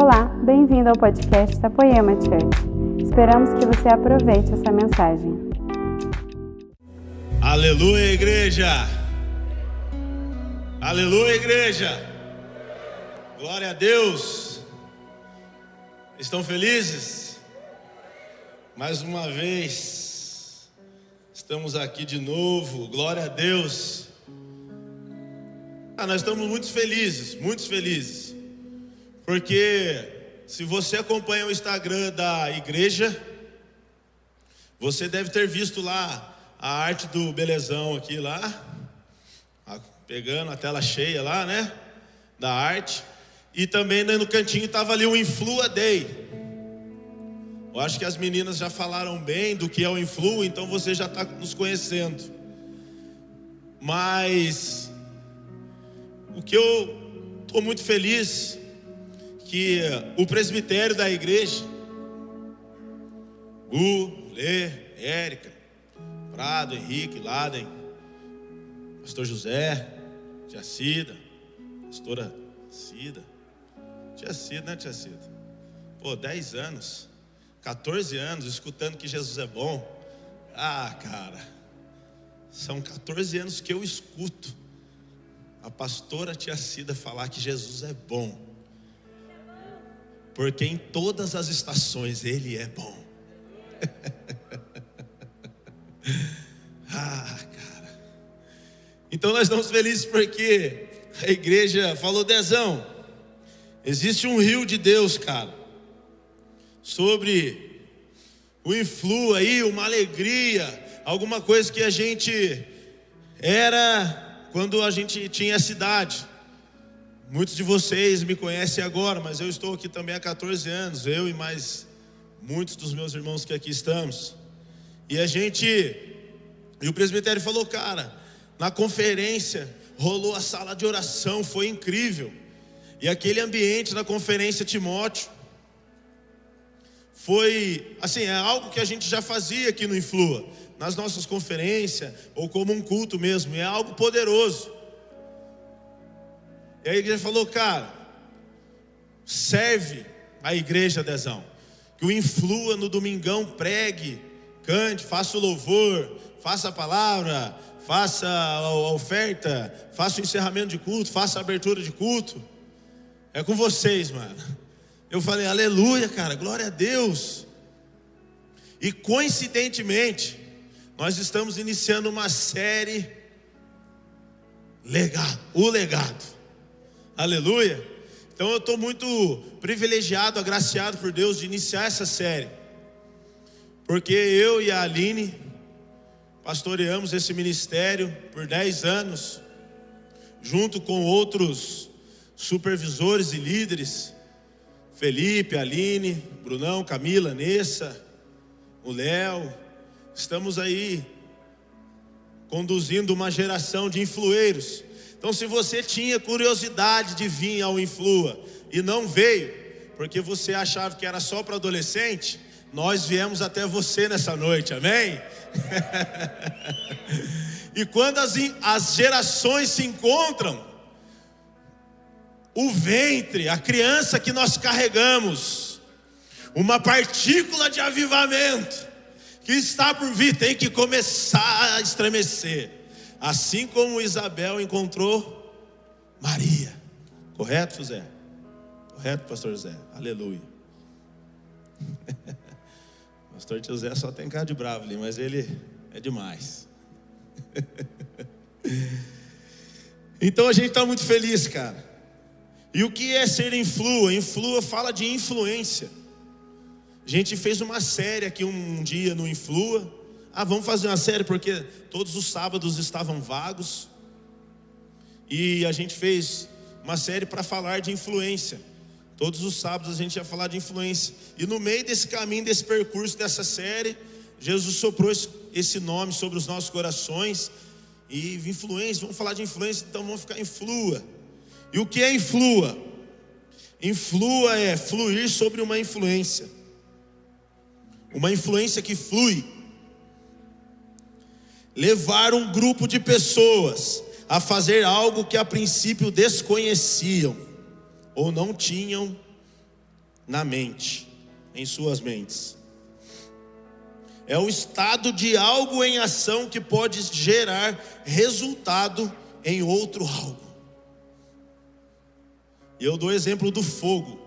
Olá, bem-vindo ao podcast da Poema Church. Esperamos que você aproveite essa mensagem. Aleluia, igreja! Aleluia, igreja! Glória a Deus! Estão felizes? Mais uma vez, estamos aqui de novo, glória a Deus! Ah, nós estamos muito felizes, muito felizes, porque se você acompanha o Instagram da igreja, você deve ter visto lá a arte do belezão aqui lá, pegando a tela cheia lá, né? Da arte. E também né, no cantinho estava ali o Influa Day. Eu acho que as meninas já falaram bem do que é o Influ, então você já está nos conhecendo. Mas o que eu estou muito feliz que o presbitério da igreja, Gu, Lê, Érica, Prado, Henrique, Laden, Pastor José, Tia Cida, Pastora Cida, Tia Cida, né, Tia Cida? Pô, 10 anos, 14 anos escutando que Jesus é bom. Ah, cara, são 14 anos que eu escuto a pastora Tia Cida falar que Jesus é bom. Porque em todas as estações Ele é bom. ah, cara. Então nós estamos felizes porque a igreja falou, Dezão, existe um rio de Deus, cara, sobre o influ aí, uma alegria, alguma coisa que a gente era quando a gente tinha cidade. Muitos de vocês me conhecem agora, mas eu estou aqui também há 14 anos, eu e mais muitos dos meus irmãos que aqui estamos. E a gente, e o presbitério falou, cara, na conferência rolou a sala de oração, foi incrível. E aquele ambiente na conferência Timóteo foi, assim, é algo que a gente já fazia aqui no Influa nas nossas conferências, ou como um culto mesmo, é algo poderoso. E a igreja falou, cara, serve a igreja, Dezão, que o influa no domingão, pregue, cante, faça o louvor, faça a palavra, faça a oferta, faça o encerramento de culto, faça a abertura de culto. É com vocês, mano. Eu falei, aleluia, cara, glória a Deus. E coincidentemente, nós estamos iniciando uma série legado, o legado. Aleluia. Então eu estou muito privilegiado, agraciado por Deus de iniciar essa série. Porque eu e a Aline pastoreamos esse ministério por 10 anos, junto com outros supervisores e líderes, Felipe, Aline, Brunão, Camila, Nessa, o Léo, Estamos aí conduzindo uma geração de influeiros. Então, se você tinha curiosidade de vir ao Influa e não veio, porque você achava que era só para adolescente, nós viemos até você nessa noite, amém? e quando as, as gerações se encontram, o ventre, a criança que nós carregamos, uma partícula de avivamento, que está por vir tem que começar a estremecer. Assim como Isabel encontrou Maria. Correto, José? Correto, pastor José? Aleluia. pastor José só tem cara de bravo ali, mas ele é demais. então a gente está muito feliz, cara. E o que é ser influa? Influa fala de influência. A gente fez uma série aqui um dia no Influa. Ah, vamos fazer uma série porque todos os sábados estavam vagos. E a gente fez uma série para falar de influência. Todos os sábados a gente ia falar de influência. E no meio desse caminho, desse percurso, dessa série, Jesus soprou esse nome sobre os nossos corações. E influência, vamos falar de influência, então vamos ficar influa. E o que é influa? Influa é fluir sobre uma influência uma influência que flui, levar um grupo de pessoas a fazer algo que a princípio desconheciam ou não tinham na mente, em suas mentes. É o estado de algo em ação que pode gerar resultado em outro algo. E eu dou exemplo do fogo.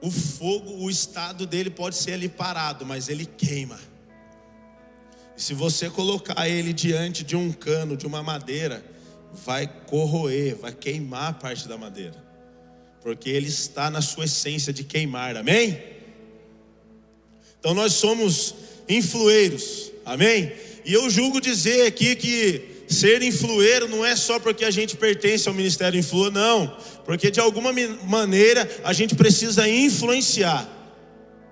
O fogo, o estado dele pode ser ali parado, mas ele queima. Se você colocar ele diante de um cano, de uma madeira, vai corroer, vai queimar parte da madeira. Porque ele está na sua essência de queimar, amém? Então nós somos influeiros, amém? E eu julgo dizer aqui que ser influeiro não é só porque a gente pertence ao ministério influa, não, porque de alguma maneira a gente precisa influenciar.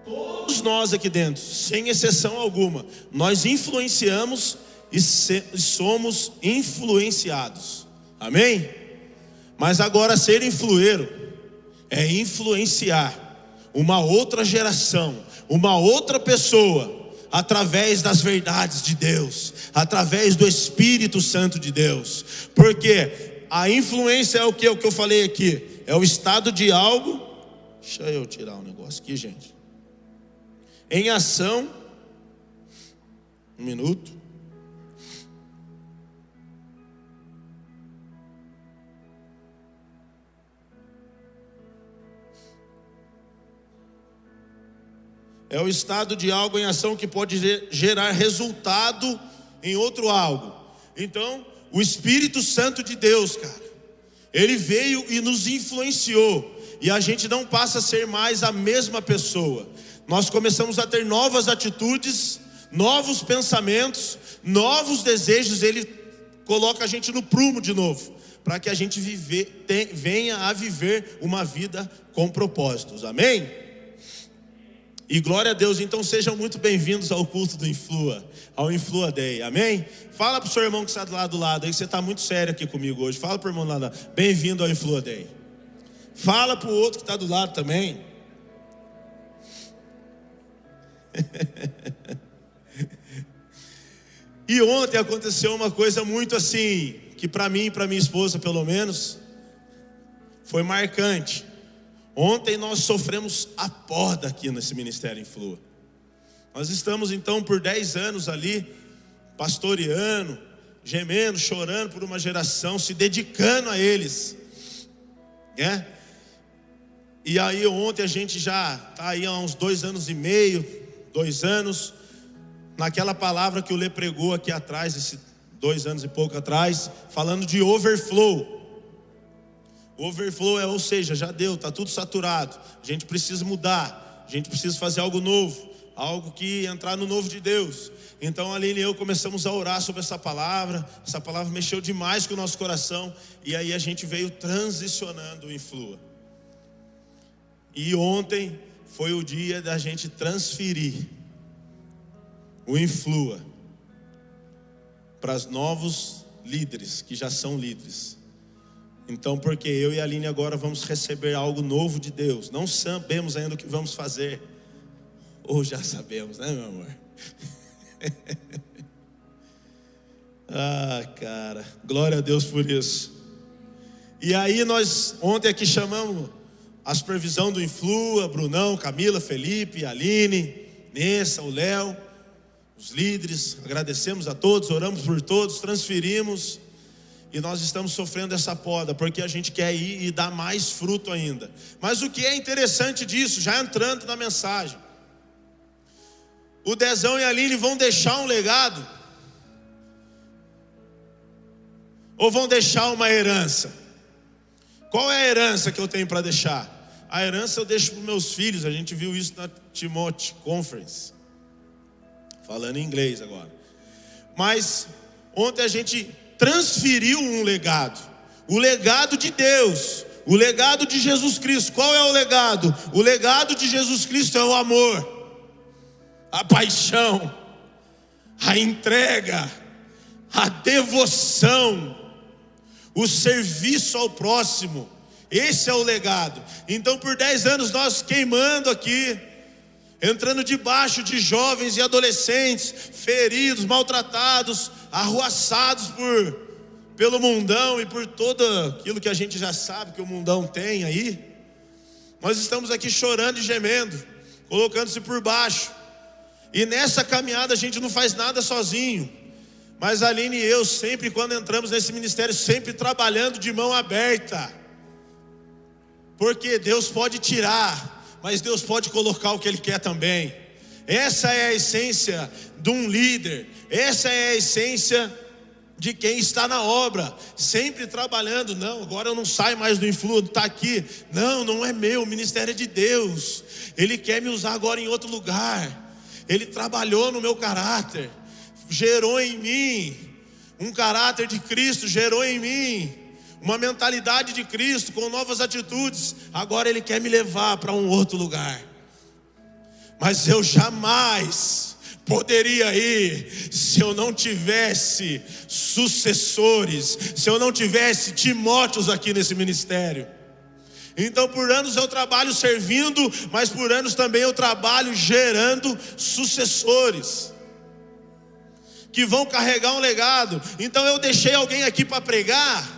Todos nós aqui dentro, sem exceção alguma, nós influenciamos e, somos influenciados. Amém? Mas agora ser influeiro é influenciar uma outra geração, uma outra pessoa, através das verdades de Deus, através do Espírito Santo de Deus, porque a influência é o que, é o que eu falei aqui, é o estado de algo. Deixa eu tirar um negócio aqui, gente. Em ação, um minuto. É o estado de algo em ação que pode gerar resultado em outro algo. Então, o Espírito Santo de Deus, cara, ele veio e nos influenciou, e a gente não passa a ser mais a mesma pessoa. Nós começamos a ter novas atitudes, novos pensamentos, novos desejos, ele coloca a gente no prumo de novo, para que a gente viver, venha a viver uma vida com propósitos. Amém? E glória a Deus, então sejam muito bem-vindos ao culto do Influa, ao Influa Day, amém? Fala para o seu irmão que está do lado do lado aí, que você está muito sério aqui comigo hoje. Fala para o irmão lado, bem-vindo ao Influa Day. Fala para o outro que está do lado também. E ontem aconteceu uma coisa muito assim, que para mim e para minha esposa, pelo menos, foi marcante. Ontem nós sofremos a poda aqui nesse ministério em Flua. Nós estamos então por 10 anos ali, pastoreando, gemendo, chorando por uma geração, se dedicando a eles. Né? E aí ontem a gente já está aí há uns dois anos e meio, dois anos, naquela palavra que o Lê pregou aqui atrás, esses dois anos e pouco atrás, falando de overflow. Overflow é, ou seja, já deu, está tudo saturado. A gente precisa mudar, a gente precisa fazer algo novo, algo que entrar no novo de Deus. Então a e eu começamos a orar sobre essa palavra. Essa palavra mexeu demais com o nosso coração e aí a gente veio transicionando em Flua. E ontem foi o dia da gente transferir o Influa para os novos líderes que já são líderes. Então, porque eu e a Aline agora vamos receber algo novo de Deus. Não sabemos ainda o que vamos fazer. Ou já sabemos, né, meu amor? ah, cara, glória a Deus por isso. E aí nós ontem aqui chamamos a supervisão do Influa, Brunão, Camila, Felipe, Aline, Nessa, o Léo, os líderes, agradecemos a todos, oramos por todos, transferimos e nós estamos sofrendo essa poda, porque a gente quer ir e dar mais fruto ainda. Mas o que é interessante disso, já entrando na mensagem, o Dezão e a Aline vão deixar um legado, ou vão deixar uma herança? Qual é a herança que eu tenho para deixar? A herança eu deixo para meus filhos, a gente viu isso na Timothy Conference, falando em inglês agora. Mas ontem a gente transferiu um legado, o legado de Deus, o legado de Jesus Cristo. Qual é o legado? O legado de Jesus Cristo é o amor, a paixão, a entrega, a devoção, o serviço ao próximo. Esse é o legado. Então, por dez anos, nós queimando aqui, entrando debaixo de jovens e adolescentes, feridos, maltratados, arruaçados por pelo mundão e por todo aquilo que a gente já sabe que o mundão tem aí. Nós estamos aqui chorando e gemendo, colocando-se por baixo. E nessa caminhada a gente não faz nada sozinho. Mas Aline e eu, sempre quando entramos nesse ministério, sempre trabalhando de mão aberta. Porque Deus pode tirar, mas Deus pode colocar o que Ele quer também. Essa é a essência de um líder, essa é a essência de quem está na obra, sempre trabalhando. Não, agora eu não saio mais do influo, está aqui. Não, não é meu, o ministério é de Deus. Ele quer me usar agora em outro lugar. Ele trabalhou no meu caráter, gerou em mim um caráter de Cristo, gerou em mim uma mentalidade de Cristo com novas atitudes. Agora Ele quer me levar para um outro lugar. Mas eu jamais poderia ir se eu não tivesse sucessores, se eu não tivesse Timóteos aqui nesse ministério. Então, por anos eu trabalho servindo, mas por anos também eu trabalho gerando sucessores que vão carregar um legado. Então, eu deixei alguém aqui para pregar,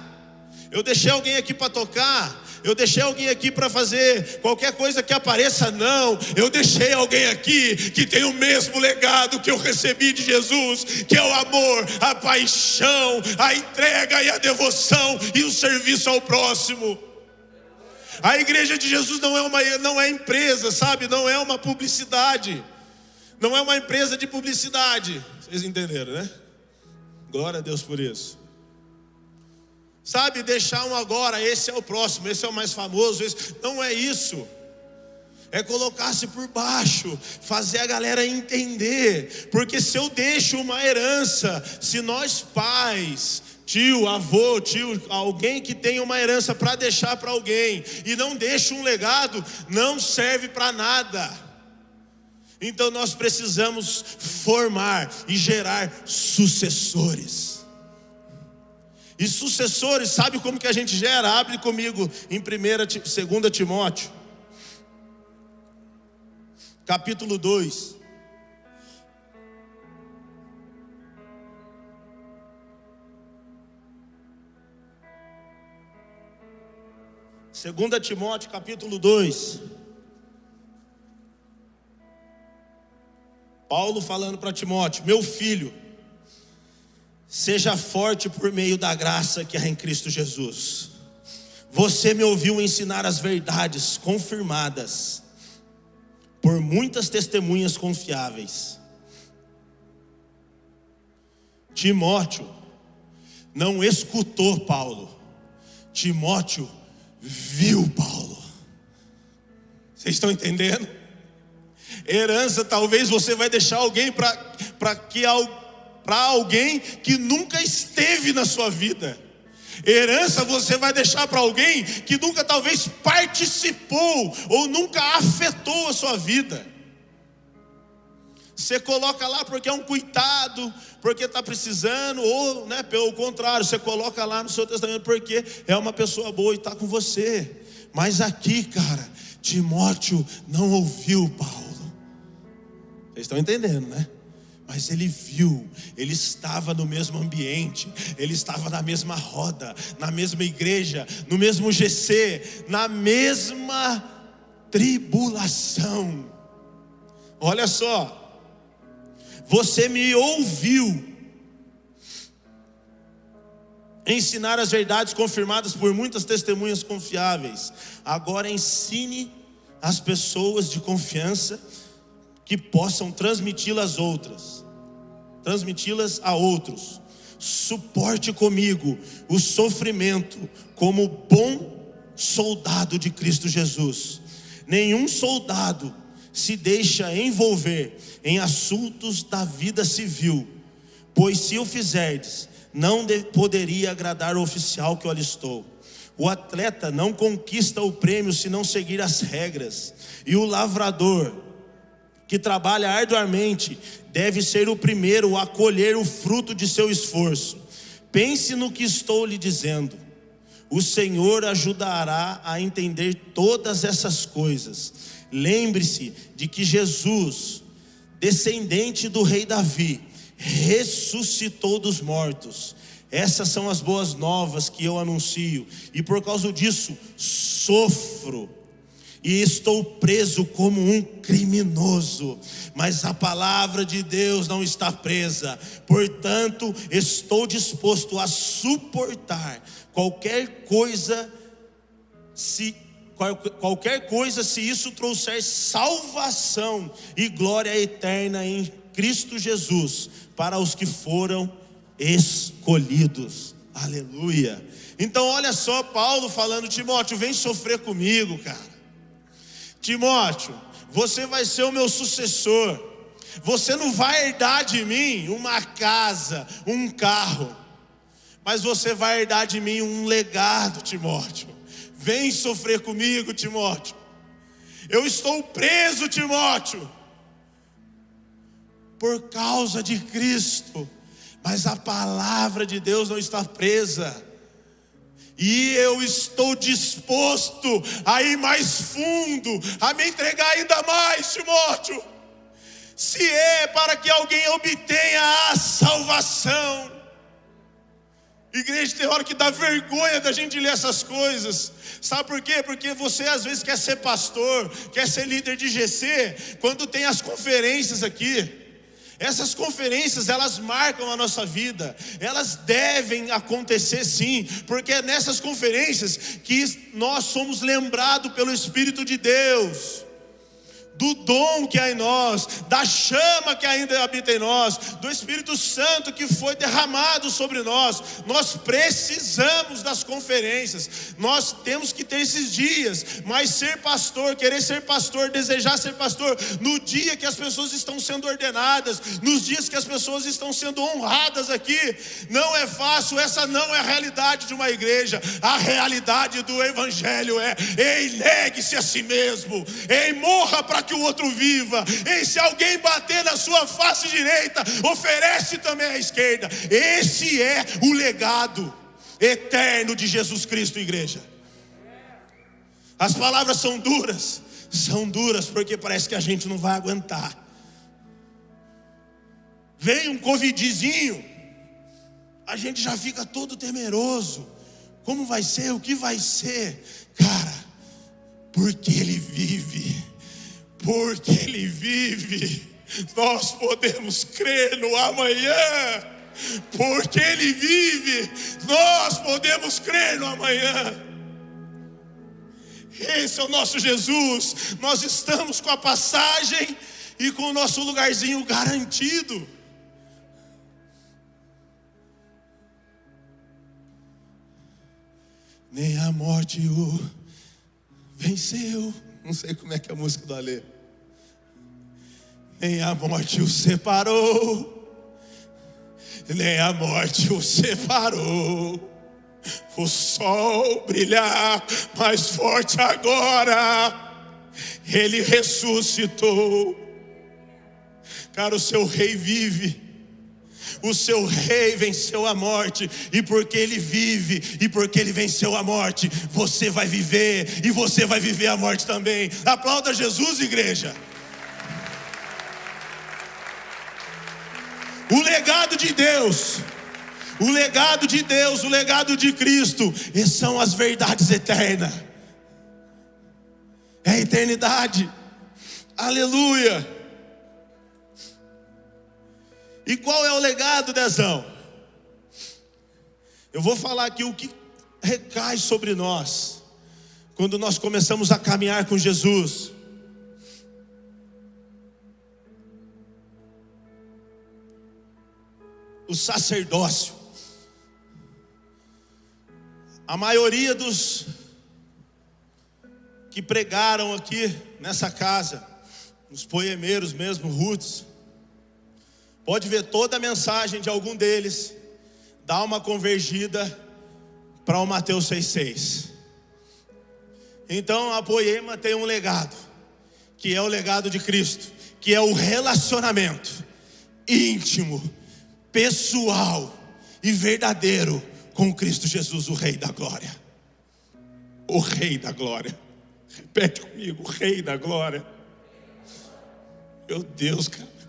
eu deixei alguém aqui para tocar, eu deixei alguém aqui para fazer qualquer coisa que apareça, não. Eu deixei alguém aqui que tem o mesmo legado que eu recebi de Jesus, que é o amor, a paixão, a entrega e a devoção e o serviço ao próximo. A igreja de Jesus não é uma não é empresa, sabe? Não é uma publicidade. Não é uma empresa de publicidade. Vocês entenderam, né? Glória a Deus por isso. Sabe, deixar um agora, esse é o próximo, esse é o mais famoso, esse... não é isso. É colocar-se por baixo, fazer a galera entender, porque se eu deixo uma herança, se nós pais, tio, avô, tio, alguém que tem uma herança para deixar para alguém e não deixa um legado, não serve para nada. Então nós precisamos formar e gerar sucessores. E sucessores, sabe como que a gente gera? Abre comigo em 1 2 Timóteo, capítulo 2. Segunda Timóteo capítulo 2. Paulo falando para Timóteo, meu filho, Seja forte por meio da graça que há em Cristo Jesus. Você me ouviu ensinar as verdades confirmadas por muitas testemunhas confiáveis. Timóteo não escutou Paulo, Timóteo viu Paulo. Vocês estão entendendo? Herança, talvez você vai deixar alguém para que para alguém que nunca esteve na sua vida. Herança você vai deixar para alguém que nunca talvez participou ou nunca afetou a sua vida. Você coloca lá porque é um cuidado, porque está precisando, ou né, pelo contrário, você coloca lá no seu testamento porque é uma pessoa boa e está com você. Mas aqui, cara, Timóteo não ouviu Paulo. Vocês estão entendendo, né? Mas ele viu, ele estava no mesmo ambiente, ele estava na mesma roda, na mesma igreja, no mesmo GC, na mesma tribulação. Olha só, você me ouviu ensinar as verdades confirmadas por muitas testemunhas confiáveis. Agora ensine as pessoas de confiança que possam transmiti-las outras, transmiti-las a outros. Suporte comigo o sofrimento como bom soldado de Cristo Jesus. Nenhum soldado se deixa envolver em assuntos da vida civil, pois se o fizerdes, não poderia agradar o oficial que o alistou. O atleta não conquista o prêmio se não seguir as regras, e o lavrador que trabalha arduamente deve ser o primeiro a colher o fruto de seu esforço. Pense no que estou lhe dizendo. O Senhor ajudará a entender todas essas coisas. Lembre-se de que Jesus, descendente do rei Davi, ressuscitou dos mortos. Essas são as boas novas que eu anuncio, e por causa disso sofro e estou preso como um criminoso, mas a palavra de Deus não está presa, portanto, estou disposto a suportar qualquer coisa, se qualquer coisa, se isso trouxer salvação e glória eterna em Cristo Jesus para os que foram escolhidos. Aleluia. Então, olha só, Paulo falando, Timóteo, vem sofrer comigo, cara. Timóteo, você vai ser o meu sucessor. Você não vai herdar de mim uma casa, um carro, mas você vai herdar de mim um legado, Timóteo. Vem sofrer comigo, Timóteo. Eu estou preso, Timóteo, por causa de Cristo, mas a palavra de Deus não está presa e eu estou disposto a ir mais fundo, a me entregar ainda mais, Timóteo. Se é para que alguém obtenha a salvação. Igreja, tem hora que dá vergonha da gente ler essas coisas. Sabe por quê? Porque você às vezes quer ser pastor, quer ser líder de GC, quando tem as conferências aqui. Essas conferências, elas marcam a nossa vida. Elas devem acontecer sim, porque é nessas conferências que nós somos lembrados pelo Espírito de Deus do dom que há em nós, da chama que ainda habita em nós, do Espírito Santo que foi derramado sobre nós. Nós precisamos das conferências, nós temos que ter esses dias, mas ser pastor, querer ser pastor, desejar ser pastor, no dia que as pessoas estão sendo ordenadas, nos dias que as pessoas estão sendo honradas aqui, não é fácil, essa não é a realidade de uma igreja, a realidade do Evangelho é: ei, negue-se a si mesmo, ei, morra para que o outro viva. E se alguém bater na sua face direita, oferece também à esquerda. Esse é o legado eterno de Jesus Cristo, igreja. As palavras são duras, são duras porque parece que a gente não vai aguentar. Vem um covidzinho, a gente já fica todo temeroso. Como vai ser? O que vai ser? Cara, porque ele vive porque Ele vive, nós podemos crer no amanhã. Porque Ele vive, nós podemos crer no amanhã. Esse é o nosso Jesus. Nós estamos com a passagem e com o nosso lugarzinho garantido. Nem a morte o venceu. Não sei como é que é a música do Alê. Nem a morte o separou. Nem a morte o separou. O sol brilhar mais forte agora. Ele ressuscitou. Cara, o seu rei vive o seu rei venceu a morte, e porque ele vive, e porque ele venceu a morte, você vai viver, e você vai viver a morte também. Aplauda Jesus, igreja. O legado de Deus, o legado de Deus, o legado de Cristo, e são as verdades eternas. É a eternidade. Aleluia. E qual é o legado, Dezão? Eu vou falar aqui o que recai sobre nós quando nós começamos a caminhar com Jesus. O sacerdócio. A maioria dos que pregaram aqui nessa casa, os poemeiros mesmo, Ruths, Pode ver toda a mensagem de algum deles, dá uma convergida para o Mateus 6,6. Então a poema tem um legado, que é o legado de Cristo, que é o relacionamento íntimo, pessoal e verdadeiro com Cristo Jesus, o Rei da Glória. O Rei da Glória. Repete comigo, o Rei da Glória. Meu Deus, cara.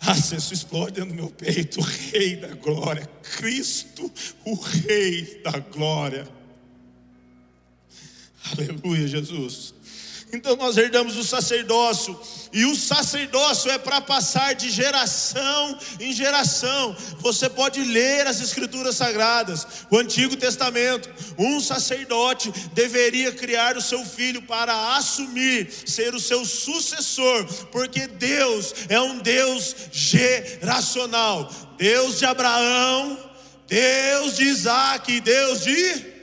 Ah, isso explode do meu peito, Rei da Glória, Cristo, o Rei da Glória. Aleluia, Jesus. Então nós herdamos o sacerdócio, e o sacerdócio é para passar de geração em geração. Você pode ler as Escrituras Sagradas, o Antigo Testamento. Um sacerdote deveria criar o seu filho para assumir, ser o seu sucessor, porque Deus é um Deus geracional Deus de Abraão, Deus de Isaac, Deus de.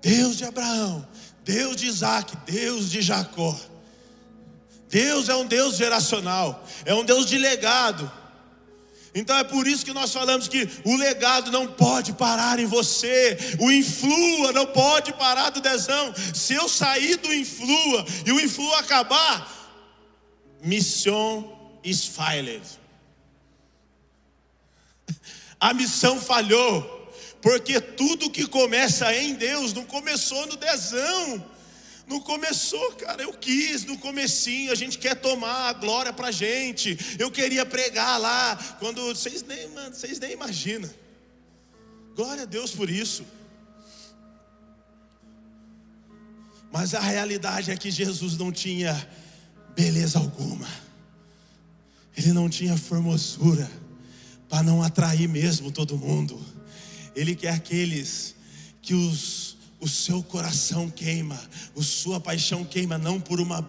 Deus de Abraão, Deus de Isaac, Deus de Jacó. Deus é um Deus geracional, é um Deus de legado. Então é por isso que nós falamos que o legado não pode parar em você, o influa não pode parar do dezão. Se eu sair do influa e o influa acabar, mission is failed. A missão falhou. Porque tudo que começa em Deus não começou no dezão. Não começou, cara, eu quis no comecinho, a gente quer tomar a glória pra gente. Eu queria pregar lá, quando vocês nem, mano, vocês nem imaginam. Glória a Deus por isso. Mas a realidade é que Jesus não tinha beleza alguma. Ele não tinha formosura para não atrair mesmo todo mundo. Ele quer aqueles que os, o seu coração queima, a sua paixão queima, não por uma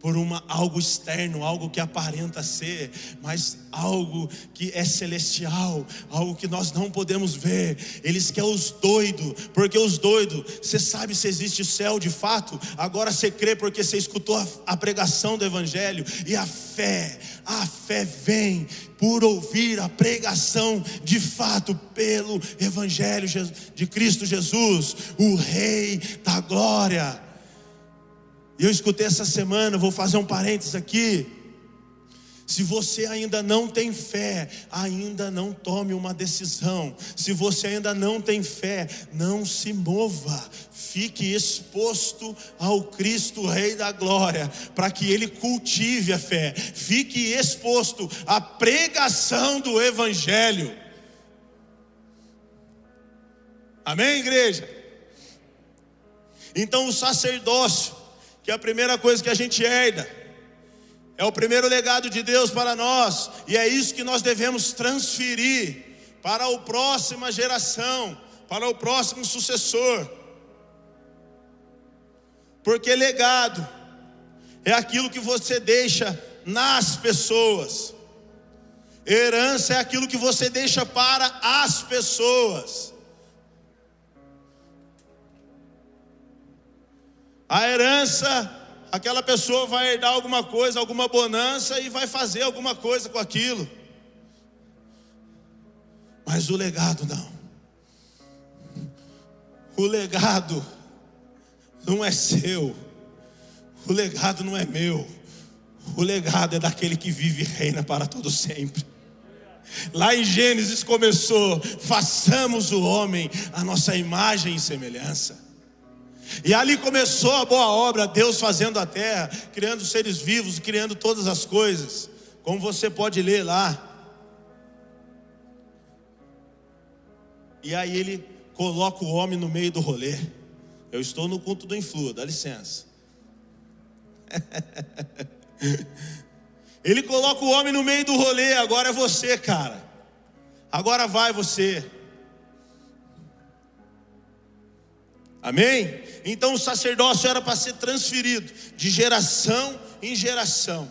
por uma algo externo, algo que aparenta ser, mas algo que é celestial, algo que nós não podemos ver. Eles querem os doidos, porque os doidos, você sabe se existe céu de fato, agora você crê porque você escutou a, a pregação do Evangelho, e a fé, a fé vem por ouvir a pregação de fato pelo Evangelho de Cristo Jesus, o Rei da Glória. E eu escutei essa semana, vou fazer um parênteses aqui. Se você ainda não tem fé, ainda não tome uma decisão. Se você ainda não tem fé, não se mova. Fique exposto ao Cristo Rei da Glória, para que ele cultive a fé. Fique exposto à pregação do Evangelho. Amém, igreja? Então, o sacerdócio que a primeira coisa que a gente herda. É o primeiro legado de Deus para nós, e é isso que nós devemos transferir para a próxima geração, para o próximo sucessor. Porque legado é aquilo que você deixa nas pessoas. Herança é aquilo que você deixa para as pessoas. A herança, aquela pessoa vai herdar alguma coisa, alguma bonança e vai fazer alguma coisa com aquilo. Mas o legado não. O legado não é seu. O legado não é meu. O legado é daquele que vive e reina para todo sempre. Lá em Gênesis começou: façamos o homem a nossa imagem e semelhança. E ali começou a boa obra, Deus fazendo a terra, criando seres vivos, criando todas as coisas, como você pode ler lá. E aí ele coloca o homem no meio do rolê. Eu estou no culto do influa, dá licença. ele coloca o homem no meio do rolê, agora é você, cara. Agora vai você. Amém? Então o sacerdócio era para ser transferido de geração em geração.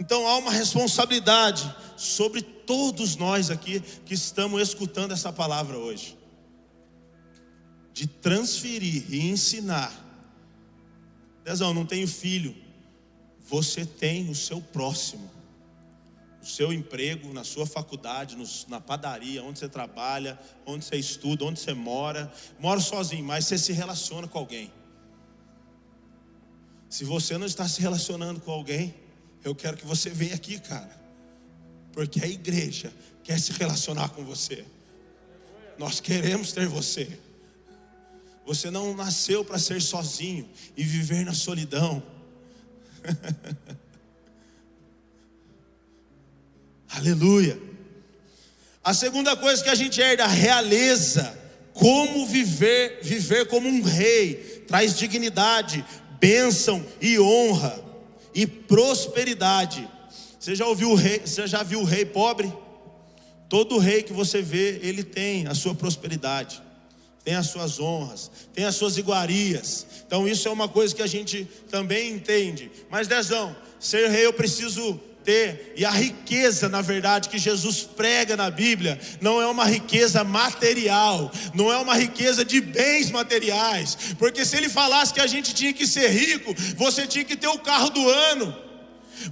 Então há uma responsabilidade sobre todos nós aqui que estamos escutando essa palavra hoje. De transferir e ensinar. Dezão, não tenho filho. Você tem o seu próximo seu emprego, na sua faculdade, na padaria, onde você trabalha, onde você estuda, onde você mora. Mora sozinho, mas você se relaciona com alguém. Se você não está se relacionando com alguém, eu quero que você venha aqui, cara. Porque a igreja quer se relacionar com você. Nós queremos ter você. Você não nasceu para ser sozinho e viver na solidão. Aleluia. A segunda coisa que a gente herda, realeza como viver, viver como um rei, traz dignidade, bênção e honra e prosperidade. Você já ouviu o rei, você já viu o rei pobre? Todo rei que você vê, ele tem a sua prosperidade, tem as suas honras, tem as suas iguarias. Então isso é uma coisa que a gente também entende. Mas Dezão, ser rei eu preciso ter, e a riqueza, na verdade, que Jesus prega na Bíblia, não é uma riqueza material, não é uma riqueza de bens materiais, porque se ele falasse que a gente tinha que ser rico, você tinha que ter o carro do ano,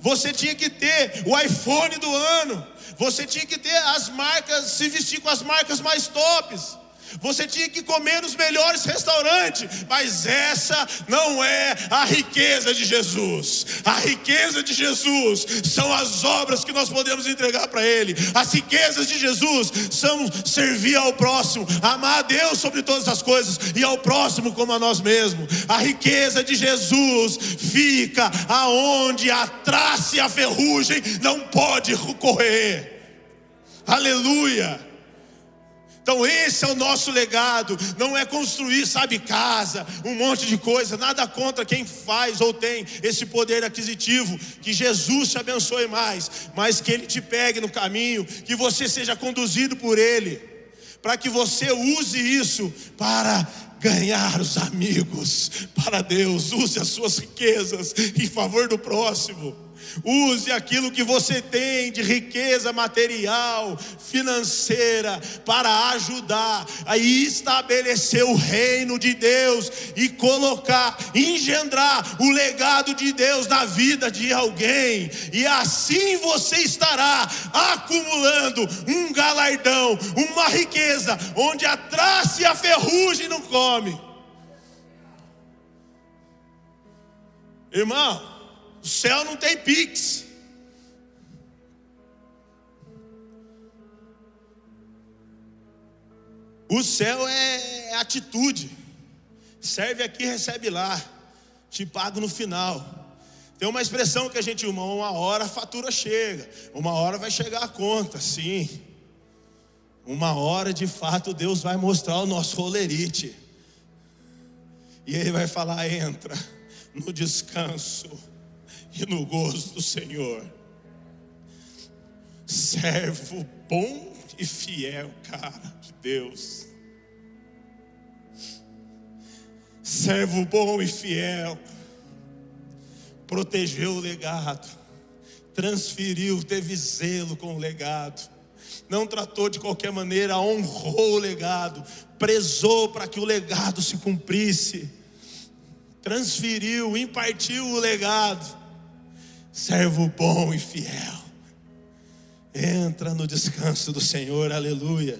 você tinha que ter o iPhone do ano, você tinha que ter as marcas, se vestir com as marcas mais tops. Você tinha que comer nos melhores restaurantes, mas essa não é a riqueza de Jesus. A riqueza de Jesus são as obras que nós podemos entregar para Ele. As riquezas de Jesus são servir ao próximo, amar a Deus sobre todas as coisas e ao próximo como a nós mesmos. A riqueza de Jesus fica aonde a traça e a ferrugem não pode correr. Aleluia. Então, esse é o nosso legado. Não é construir, sabe, casa, um monte de coisa. Nada contra quem faz ou tem esse poder aquisitivo. Que Jesus te abençoe mais, mas que Ele te pegue no caminho, que você seja conduzido por Ele, para que você use isso para ganhar os amigos para Deus. Use as suas riquezas em favor do próximo. Use aquilo que você tem de riqueza material, financeira, para ajudar a estabelecer o reino de Deus e colocar, engendrar o legado de Deus na vida de alguém. E assim você estará acumulando um galardão, uma riqueza, onde a traça e a ferrugem não come. Irmão, o céu não tem pix. O céu é atitude. Serve aqui, recebe lá. Te pago no final. Tem uma expressão que a gente, uma, uma hora a fatura chega, uma hora vai chegar a conta, sim. Uma hora de fato Deus vai mostrar o nosso rolerite. E ele vai falar: entra no descanso e no gozo do Senhor. Servo bom e fiel, cara de Deus. Servo bom e fiel. Protegeu o legado. Transferiu, teve zelo com o legado. Não tratou de qualquer maneira, honrou o legado. Prezou para que o legado se cumprisse. Transferiu, impartiu o legado servo bom e fiel. Entra no descanso do Senhor, aleluia.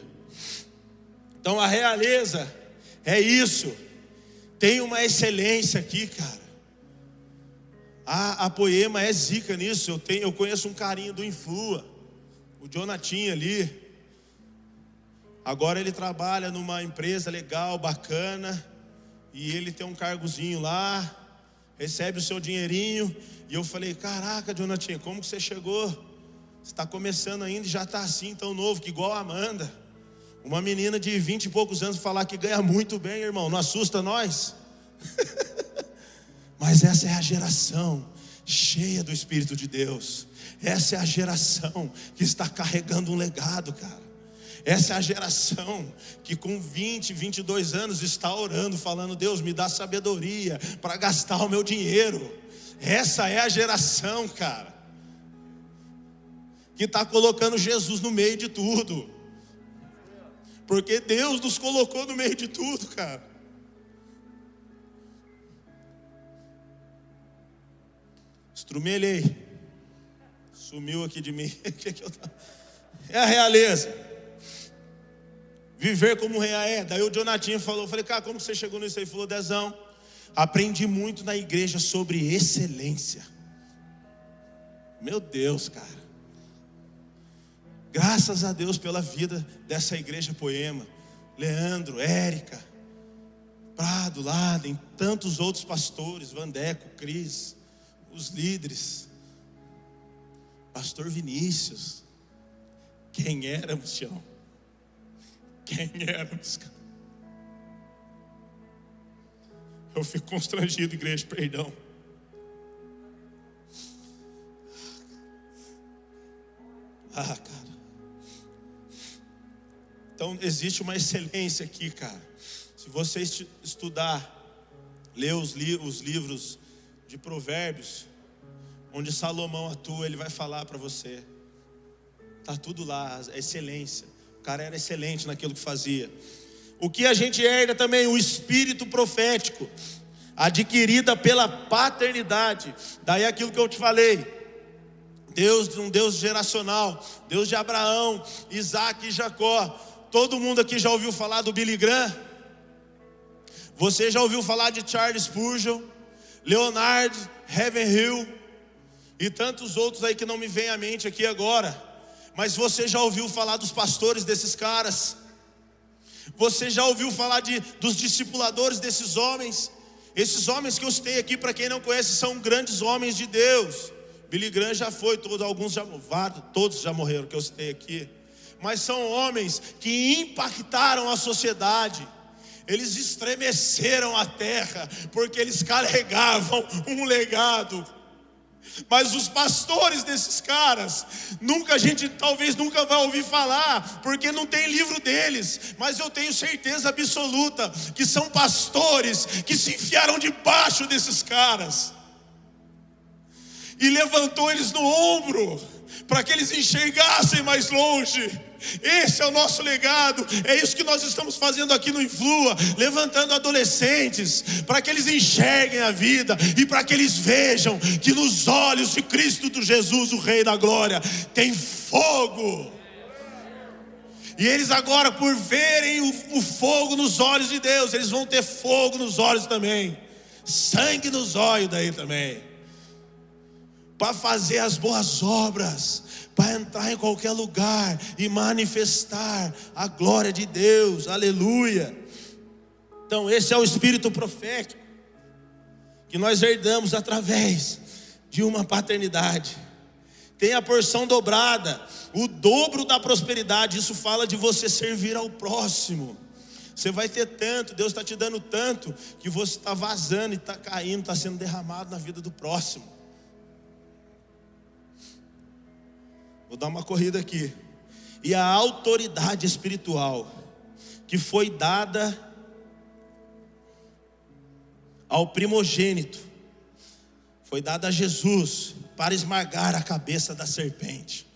Então a realeza é isso. Tem uma excelência aqui, cara. A, a poema é zica nisso. Eu, tenho, eu conheço um carinho do Influa, o Jonatinho ali. Agora ele trabalha numa empresa legal, bacana, e ele tem um cargozinho lá, recebe o seu dinheirinho, e eu falei: Caraca, Jonathan, como que você chegou? Você está começando ainda e já está assim, tão novo, que igual a Amanda. Uma menina de vinte e poucos anos falar que ganha muito bem, irmão, não assusta nós? Mas essa é a geração cheia do Espírito de Deus. Essa é a geração que está carregando um legado, cara. Essa é a geração que com 20, 22 anos está orando, falando: Deus, me dá sabedoria para gastar o meu dinheiro. Essa é a geração, cara, que está colocando Jesus no meio de tudo. Porque Deus nos colocou no meio de tudo, cara. Estrumelhei. Sumiu aqui de mim. É a realeza. Viver como rei é. Daí o Jonatinho falou, falei, cara, como você chegou nisso aí? Ele falou, Dezão, Aprendi muito na igreja sobre excelência. Meu Deus, cara. Graças a Deus pela vida dessa igreja poema. Leandro, Érica, Prado, Laden, tantos outros pastores, Vandeco, Cris, os líderes, Pastor Vinícius. Quem éramos, Tião? Quem éramos? Eu fico constrangido, igreja, perdão. Ah, cara. Então existe uma excelência aqui, cara. Se você estudar, ler os, li os livros de Provérbios, onde Salomão atua, ele vai falar para você. Tá tudo lá, a excelência. Cara era excelente naquilo que fazia. O que a gente herda também, o espírito profético, adquirida pela paternidade. Daí aquilo que eu te falei. Deus, um Deus geracional, Deus de Abraão, Isaac e Jacó. Todo mundo aqui já ouviu falar do Billy Graham? Você já ouviu falar de Charles Spurgeon, Leonard Ravenhill e tantos outros aí que não me vêm à mente aqui agora? Mas você já ouviu falar dos pastores desses caras? Você já ouviu falar de, dos discipuladores desses homens? Esses homens que eu citei aqui, para quem não conhece, são grandes homens de Deus. Billy Graham já foi, todos, alguns já, todos já morreram, que eu citei aqui. Mas são homens que impactaram a sociedade. Eles estremeceram a terra, porque eles carregavam um legado. Mas os pastores desses caras, nunca a gente talvez nunca vai ouvir falar, porque não tem livro deles, mas eu tenho certeza absoluta que são pastores que se enfiaram debaixo desses caras e levantou eles no ombro, para que eles enxergassem mais longe. Esse é o nosso legado, é isso que nós estamos fazendo aqui no Influa, levantando adolescentes, para que eles enxerguem a vida e para que eles vejam que nos olhos de Cristo do Jesus, o Rei da Glória, tem fogo. E eles agora, por verem o, o fogo nos olhos de Deus, eles vão ter fogo nos olhos também, sangue nos olhos daí também. Para fazer as boas obras, para entrar em qualquer lugar e manifestar a glória de Deus, aleluia. Então, esse é o espírito profético que nós herdamos através de uma paternidade. Tem a porção dobrada, o dobro da prosperidade. Isso fala de você servir ao próximo. Você vai ter tanto, Deus está te dando tanto, que você está vazando e está caindo, está sendo derramado na vida do próximo. Vou dar uma corrida aqui. E a autoridade espiritual que foi dada ao primogênito, foi dada a Jesus para esmagar a cabeça da serpente.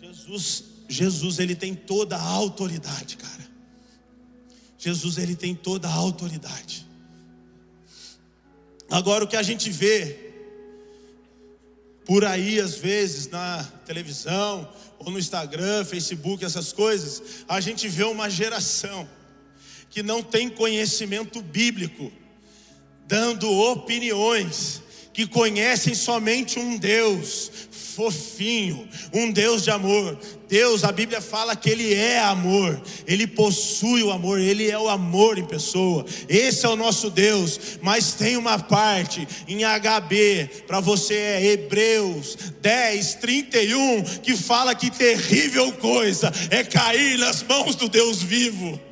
Jesus, Jesus ele tem toda a autoridade, cara. Jesus ele tem toda a autoridade. Agora o que a gente vê por aí, às vezes, na televisão, ou no Instagram, Facebook, essas coisas, a gente vê uma geração que não tem conhecimento bíblico, dando opiniões, que conhecem somente um Deus, fofinho, um Deus de amor. Deus, a Bíblia fala que Ele é amor, Ele possui o amor, Ele é o amor em pessoa. Esse é o nosso Deus, mas tem uma parte em HB, para você é Hebreus 10, 31, que fala que terrível coisa é cair nas mãos do Deus vivo.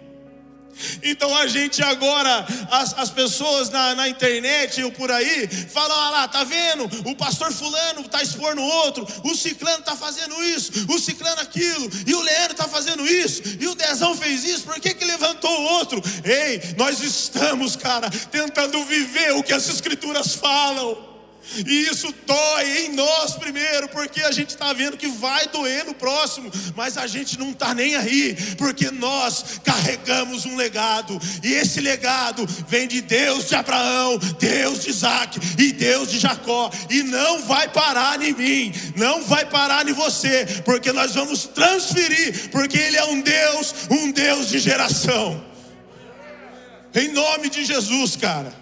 Então a gente agora, as, as pessoas na, na internet ou por aí, falam: ah lá, tá vendo? O pastor Fulano está expondo outro, o Ciclano está fazendo isso, o Ciclano aquilo, e o Leandro está fazendo isso, e o Dezão fez isso, por que, que levantou o outro? Ei, nós estamos, cara, tentando viver o que as Escrituras falam. E isso dói em nós primeiro, porque a gente está vendo que vai doer no próximo, mas a gente não está nem aí, porque nós carregamos um legado, e esse legado vem de Deus de Abraão, Deus de Isaac e Deus de Jacó, e não vai parar em mim, não vai parar em você, porque nós vamos transferir, porque Ele é um Deus, um Deus de geração. Em nome de Jesus, cara.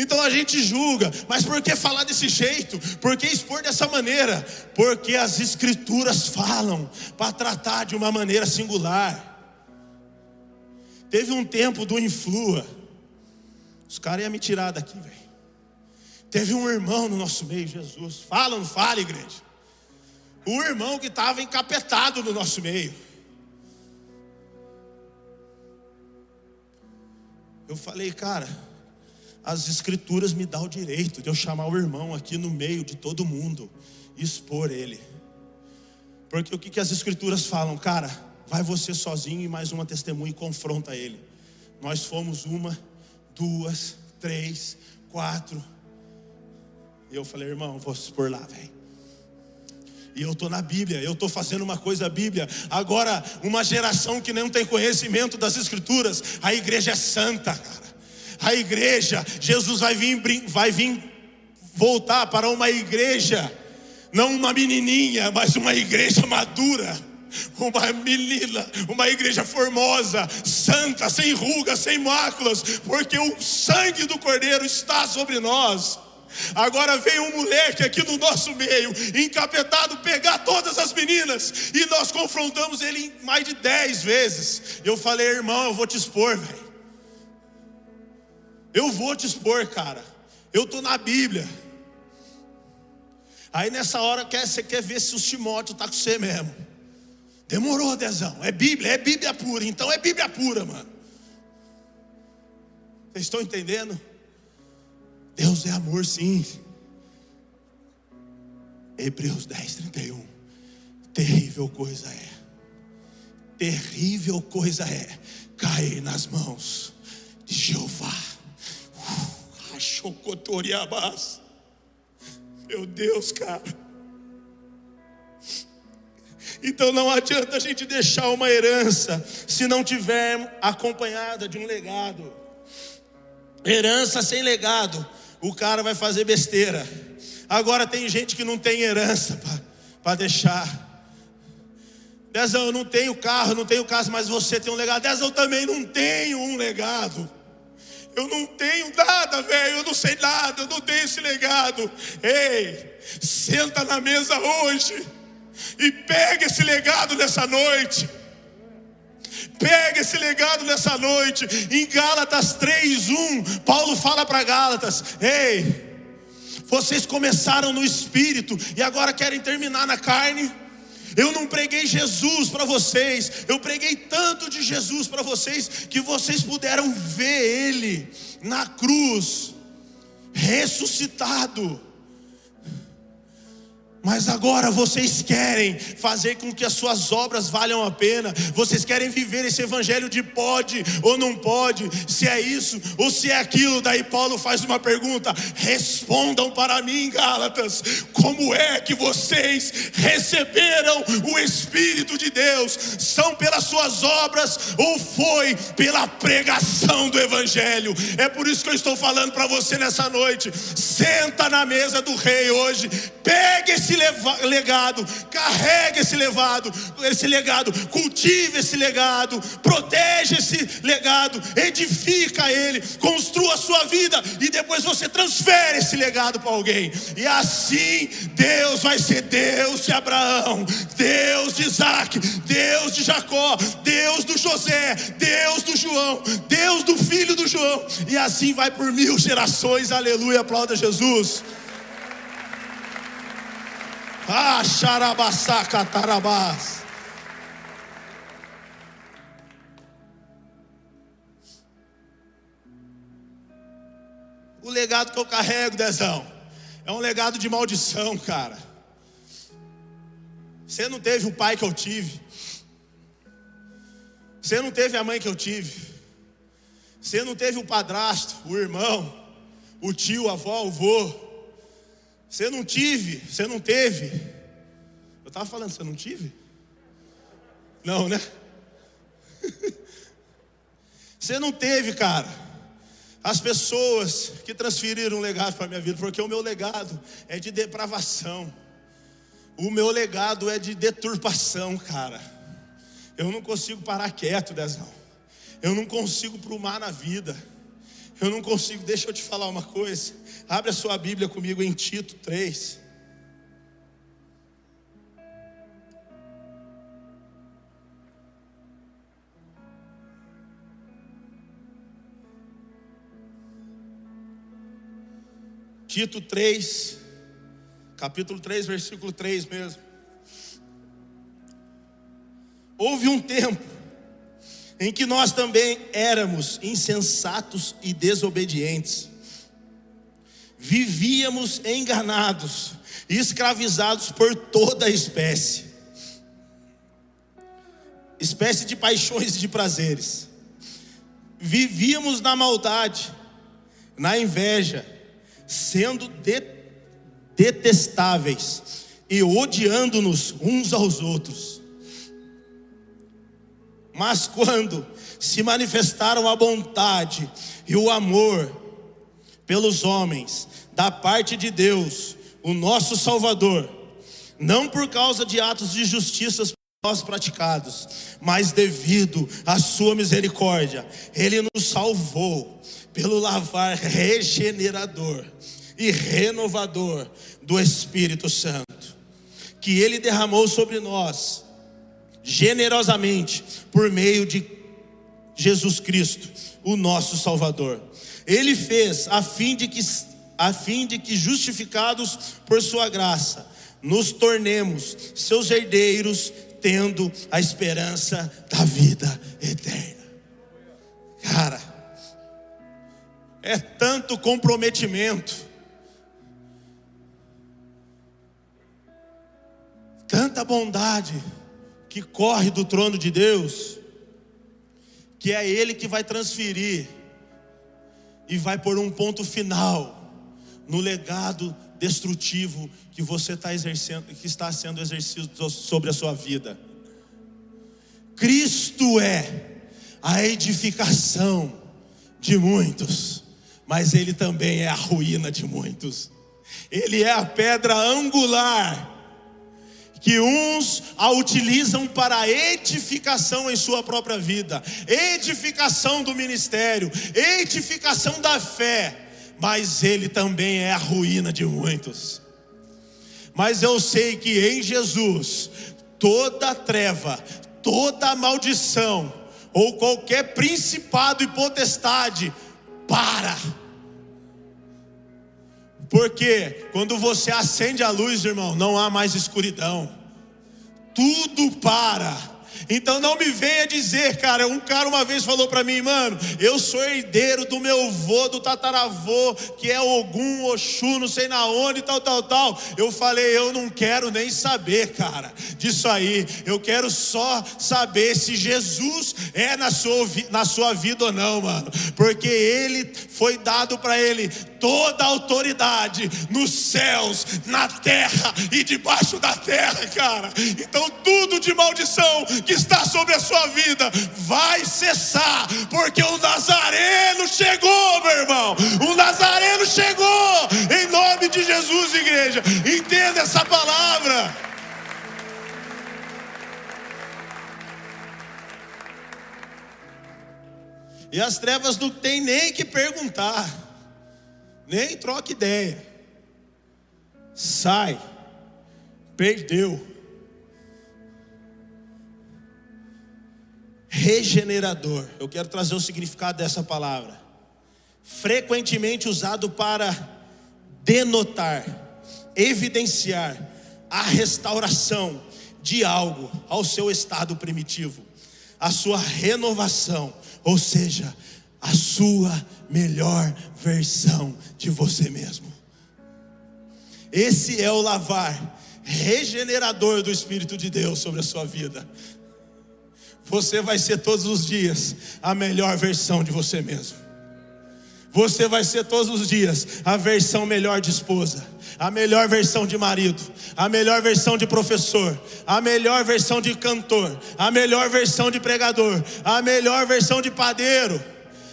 Então a gente julga, mas por que falar desse jeito? Por que expor dessa maneira? Porque as escrituras falam para tratar de uma maneira singular. Teve um tempo do influa, os caras iam me tirar daqui, velho. Teve um irmão no nosso meio, Jesus. Fala, não fala, igreja. O irmão que estava encapetado no nosso meio. Eu falei, cara, as escrituras me dão o direito de eu chamar o irmão aqui no meio de todo mundo e expor ele. Porque o que, que as escrituras falam, cara? Vai você sozinho e mais uma testemunha e confronta ele. Nós fomos uma, duas, três, quatro. E eu falei, irmão, vou expor lá, velho. E eu estou na Bíblia, eu estou fazendo uma coisa Bíblia. Agora, uma geração que não tem conhecimento das Escrituras, a igreja é santa, cara. A igreja, Jesus vai vir, vai vir voltar para uma igreja, não uma menininha, mas uma igreja madura uma menina, uma igreja formosa, santa, sem rugas, sem máculas, porque o sangue do Cordeiro está sobre nós. Agora vem um moleque aqui no nosso meio, encapetado, pegar todas as meninas, e nós confrontamos ele mais de dez vezes. Eu falei, irmão, eu vou te expor, velho. Eu vou te expor, cara. Eu estou na Bíblia. Aí nessa hora quer, você quer ver se o Timóteo está com você mesmo. Demorou, Dezão. É Bíblia, é Bíblia pura. Então é Bíblia pura, mano. Vocês estão entendendo? Deus é amor, sim. Hebreus 10, 31. Terrível coisa é. Terrível coisa é cair nas mãos de Jeová. Achocotoriabás. Meu Deus, cara. Então não adianta a gente deixar uma herança se não tiver acompanhada de um legado. Herança sem legado o cara vai fazer besteira. Agora tem gente que não tem herança para deixar. Dezão, eu não tenho carro, não tenho casa, mas você tem um legado. Dezão, eu também não tenho um legado. Eu não tenho nada, velho. Eu não sei nada, eu não tenho esse legado. Ei, senta na mesa hoje e pega esse legado nessa noite. Pega esse legado nessa noite. Em Gálatas 3:1, Paulo fala para Gálatas: "Ei, vocês começaram no espírito e agora querem terminar na carne?" Eu não preguei Jesus para vocês, eu preguei tanto de Jesus para vocês que vocês puderam ver Ele na cruz, ressuscitado. Mas agora vocês querem fazer com que as suas obras valham a pena. Vocês querem viver esse evangelho de pode ou não pode, se é isso ou se é aquilo. Daí Paulo faz uma pergunta: respondam para mim, Gálatas, como é que vocês receberam o Espírito de Deus? São pelas suas obras ou foi pela pregação do evangelho? É por isso que eu estou falando para você nessa noite. Senta na mesa do rei hoje, pegue esse legado, carregue esse legado, esse legado, cultive esse legado, proteja esse legado, edifica ele, construa a sua vida e depois você transfere esse legado para alguém. E assim Deus vai ser Deus de Abraão, Deus de Isaac, Deus de Jacó, Deus do José, Deus do João, Deus do filho do João, e assim vai por mil gerações. Aleluia, aplauda Jesus. Ah, tarabás. O legado que eu carrego, Dezão, é um legado de maldição, cara. Você não teve o pai que eu tive. Você não teve a mãe que eu tive. Você não teve o padrasto, o irmão, o tio, a avó, o vô. Você não tive, você não teve. Eu estava falando, você não tive? Não, né? Você não teve, cara. As pessoas que transferiram um legado para a minha vida, porque o meu legado é de depravação. O meu legado é de deturpação, cara. Eu não consigo parar quieto, Dezão. Eu não consigo prumar na vida. Eu não consigo, deixa eu te falar uma coisa. Abre a sua Bíblia comigo em Tito 3. Tito 3, capítulo 3, versículo 3 mesmo. Houve um tempo em que nós também éramos insensatos e desobedientes. Vivíamos enganados, escravizados por toda a espécie espécie de paixões e de prazeres. Vivíamos na maldade, na inveja, sendo de, detestáveis e odiando-nos uns aos outros. Mas quando se manifestaram a bondade e o amor pelos homens, da parte de Deus, o nosso Salvador, não por causa de atos de justiça nós praticados, mas devido à sua misericórdia, ele nos salvou pelo lavar regenerador e renovador do Espírito Santo, que ele derramou sobre nós generosamente por meio de Jesus Cristo, o nosso Salvador. Ele fez a fim de que a fim de que justificados por sua graça, nos tornemos seus herdeiros tendo a esperança da vida eterna. Cara, é tanto comprometimento, tanta bondade que corre do trono de Deus, que é Ele que vai transferir e vai pôr um ponto final no legado destrutivo que você está exercendo, que está sendo exercido sobre a sua vida. Cristo é a edificação de muitos, mas Ele também é a ruína de muitos. Ele é a pedra angular que uns a utilizam para edificação em sua própria vida, edificação do ministério, edificação da fé mas ele também é a ruína de muitos. Mas eu sei que em Jesus, toda treva, toda maldição, ou qualquer principado e potestade, para. Porque quando você acende a luz, irmão, não há mais escuridão, tudo para então não me venha dizer, cara, um cara uma vez falou para mim, mano, eu sou herdeiro do meu avô, do tataravô, que é Ogum, Oxu, não sei na onde, tal, tal, tal. Eu falei, eu não quero nem saber, cara, disso aí. Eu quero só saber se Jesus é na sua, na sua vida ou não, mano. Porque ele foi dado para ele toda a autoridade nos céus, na terra e debaixo da terra, cara. Então tudo de maldição que está sobre a sua vida vai cessar, porque o Nazareno chegou, meu irmão. O Nazareno chegou, em nome de Jesus, igreja. Entenda essa palavra. E as trevas não tem nem que perguntar, nem troca ideia. Sai, perdeu. regenerador. Eu quero trazer o significado dessa palavra. Frequentemente usado para denotar, evidenciar a restauração de algo ao seu estado primitivo, a sua renovação, ou seja, a sua melhor versão de você mesmo. Esse é o lavar regenerador do Espírito de Deus sobre a sua vida. Você vai ser todos os dias a melhor versão de você mesmo. Você vai ser todos os dias a versão melhor de esposa, a melhor versão de marido, a melhor versão de professor, a melhor versão de cantor, a melhor versão de pregador, a melhor versão de padeiro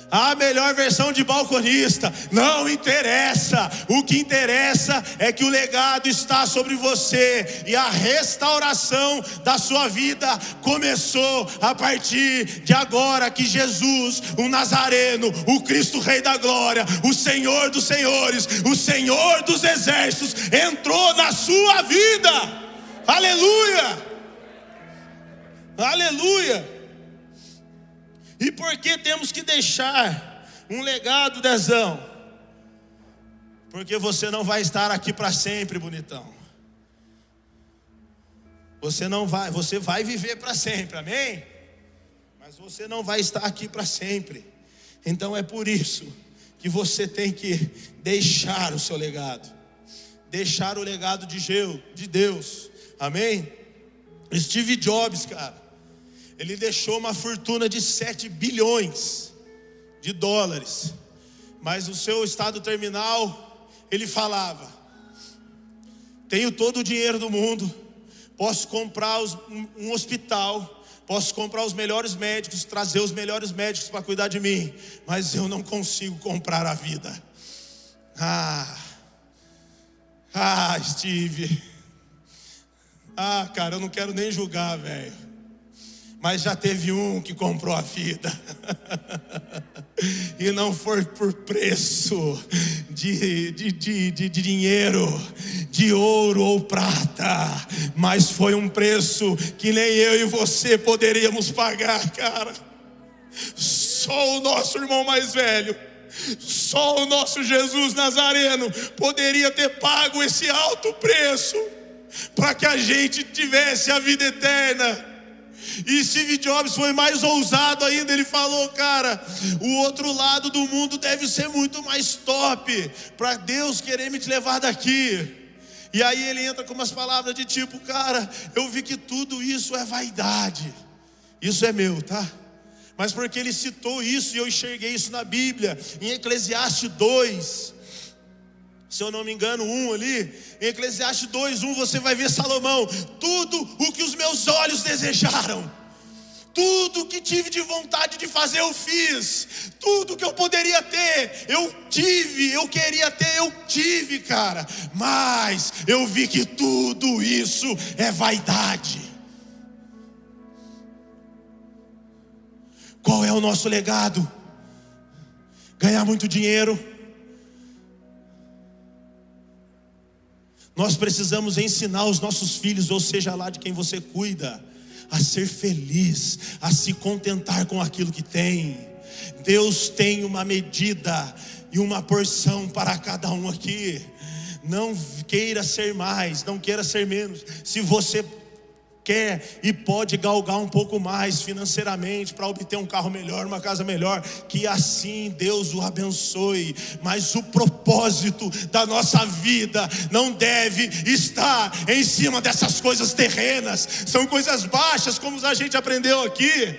a melhor versão de balconista, não interessa. O que interessa é que o legado está sobre você e a restauração da sua vida começou a partir de agora que Jesus, o Nazareno, o Cristo Rei da Glória, o Senhor dos Senhores, o Senhor dos Exércitos entrou na sua vida. Aleluia! Aleluia! E por que temos que deixar um legado, Dezão? Porque você não vai estar aqui para sempre, bonitão. Você não vai, você vai viver para sempre, amém? Mas você não vai estar aqui para sempre. Então é por isso que você tem que deixar o seu legado. Deixar o legado de Deus. Amém? Steve Jobs, cara, ele deixou uma fortuna de 7 bilhões de dólares. Mas o seu estado terminal, ele falava: Tenho todo o dinheiro do mundo, posso comprar os, um hospital, posso comprar os melhores médicos, trazer os melhores médicos para cuidar de mim, mas eu não consigo comprar a vida. Ah, ah, Steve. Ah, cara, eu não quero nem julgar, velho. Mas já teve um que comprou a vida. e não foi por preço de, de, de, de, dinheiro, de ouro ou prata, mas foi um preço que nem eu e você poderíamos pagar, cara. Só o nosso irmão mais velho, só o nosso Jesus Nazareno poderia ter pago esse alto preço para que a gente tivesse a vida eterna. E Steve Jobs foi mais ousado ainda, ele falou, cara, o outro lado do mundo deve ser muito mais top, para Deus querer me levar daqui. E aí ele entra com umas palavras de tipo, cara, eu vi que tudo isso é vaidade. Isso é meu, tá? Mas porque ele citou isso e eu enxerguei isso na Bíblia, em Eclesiastes 2, se eu não me engano, um ali, em Eclesiastes 2:1 você vai ver Salomão, tudo o que os meus olhos desejaram, tudo o que tive de vontade de fazer eu fiz, tudo que eu poderia ter, eu tive, eu queria ter, eu tive, cara, mas eu vi que tudo isso é vaidade. Qual é o nosso legado? Ganhar muito dinheiro Nós precisamos ensinar os nossos filhos, ou seja lá de quem você cuida, a ser feliz, a se contentar com aquilo que tem. Deus tem uma medida e uma porção para cada um aqui. Não queira ser mais, não queira ser menos. Se você quer e pode galgar um pouco mais financeiramente para obter um carro melhor, uma casa melhor, que assim Deus o abençoe. Mas o propósito da nossa vida não deve estar em cima dessas coisas terrenas, são coisas baixas, como a gente aprendeu aqui.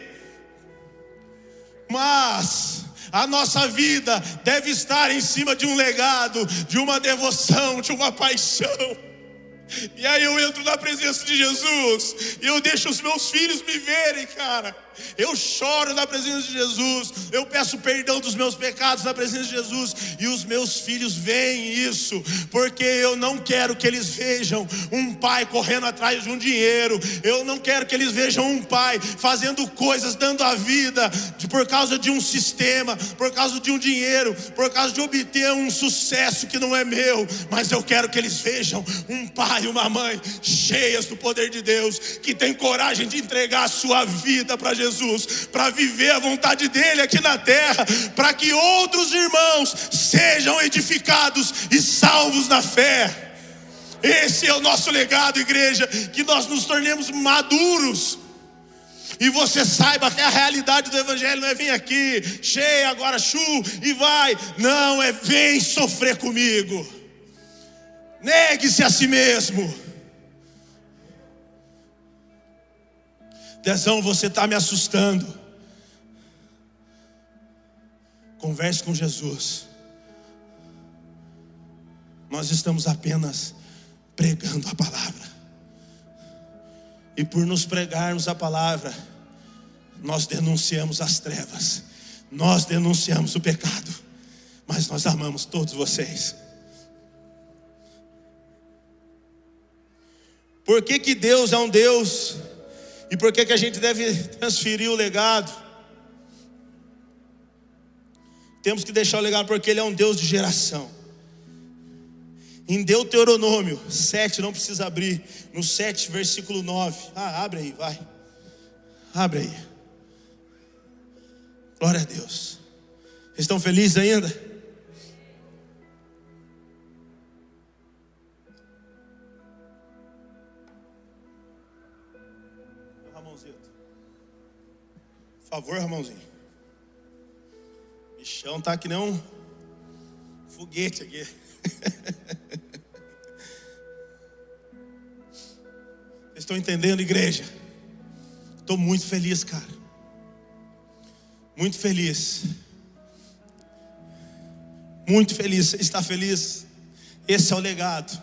Mas a nossa vida deve estar em cima de um legado, de uma devoção, de uma paixão. E aí eu entro na presença de Jesus e eu deixo os meus filhos me verem, cara. Eu choro na presença de Jesus, eu peço perdão dos meus pecados na presença de Jesus, e os meus filhos veem isso, porque eu não quero que eles vejam um pai correndo atrás de um dinheiro, eu não quero que eles vejam um pai fazendo coisas, dando a vida por causa de um sistema, por causa de um dinheiro, por causa de obter um sucesso que não é meu, mas eu quero que eles vejam um pai e uma mãe cheias do poder de Deus, que tem coragem de entregar a sua vida para Jesus Jesus, para viver a vontade dEle aqui na terra, para que outros irmãos sejam edificados e salvos na fé. Esse é o nosso legado, igreja, que nós nos tornemos maduros. E você saiba que a realidade do Evangelho não é vir aqui, cheia, agora chu e vai. Não, é vem sofrer comigo. Negue-se a si mesmo. Dezão, você está me assustando. Converse com Jesus. Nós estamos apenas pregando a palavra. E por nos pregarmos a palavra, nós denunciamos as trevas, nós denunciamos o pecado, mas nós amamos todos vocês. Por que, que Deus é um Deus e por que, que a gente deve transferir o legado? Temos que deixar o legado porque Ele é um Deus de geração. Em Deuteronômio 7, não precisa abrir, no 7, versículo 9. Ah, abre aí, vai. Abre aí. Glória a Deus. Estão felizes ainda? Favor, Ramãozinho. Bichão tá que nem um foguete aqui. Vocês estão entendendo, igreja? Estou muito feliz, cara. Muito feliz. Muito feliz. Você está feliz? Esse é o legado.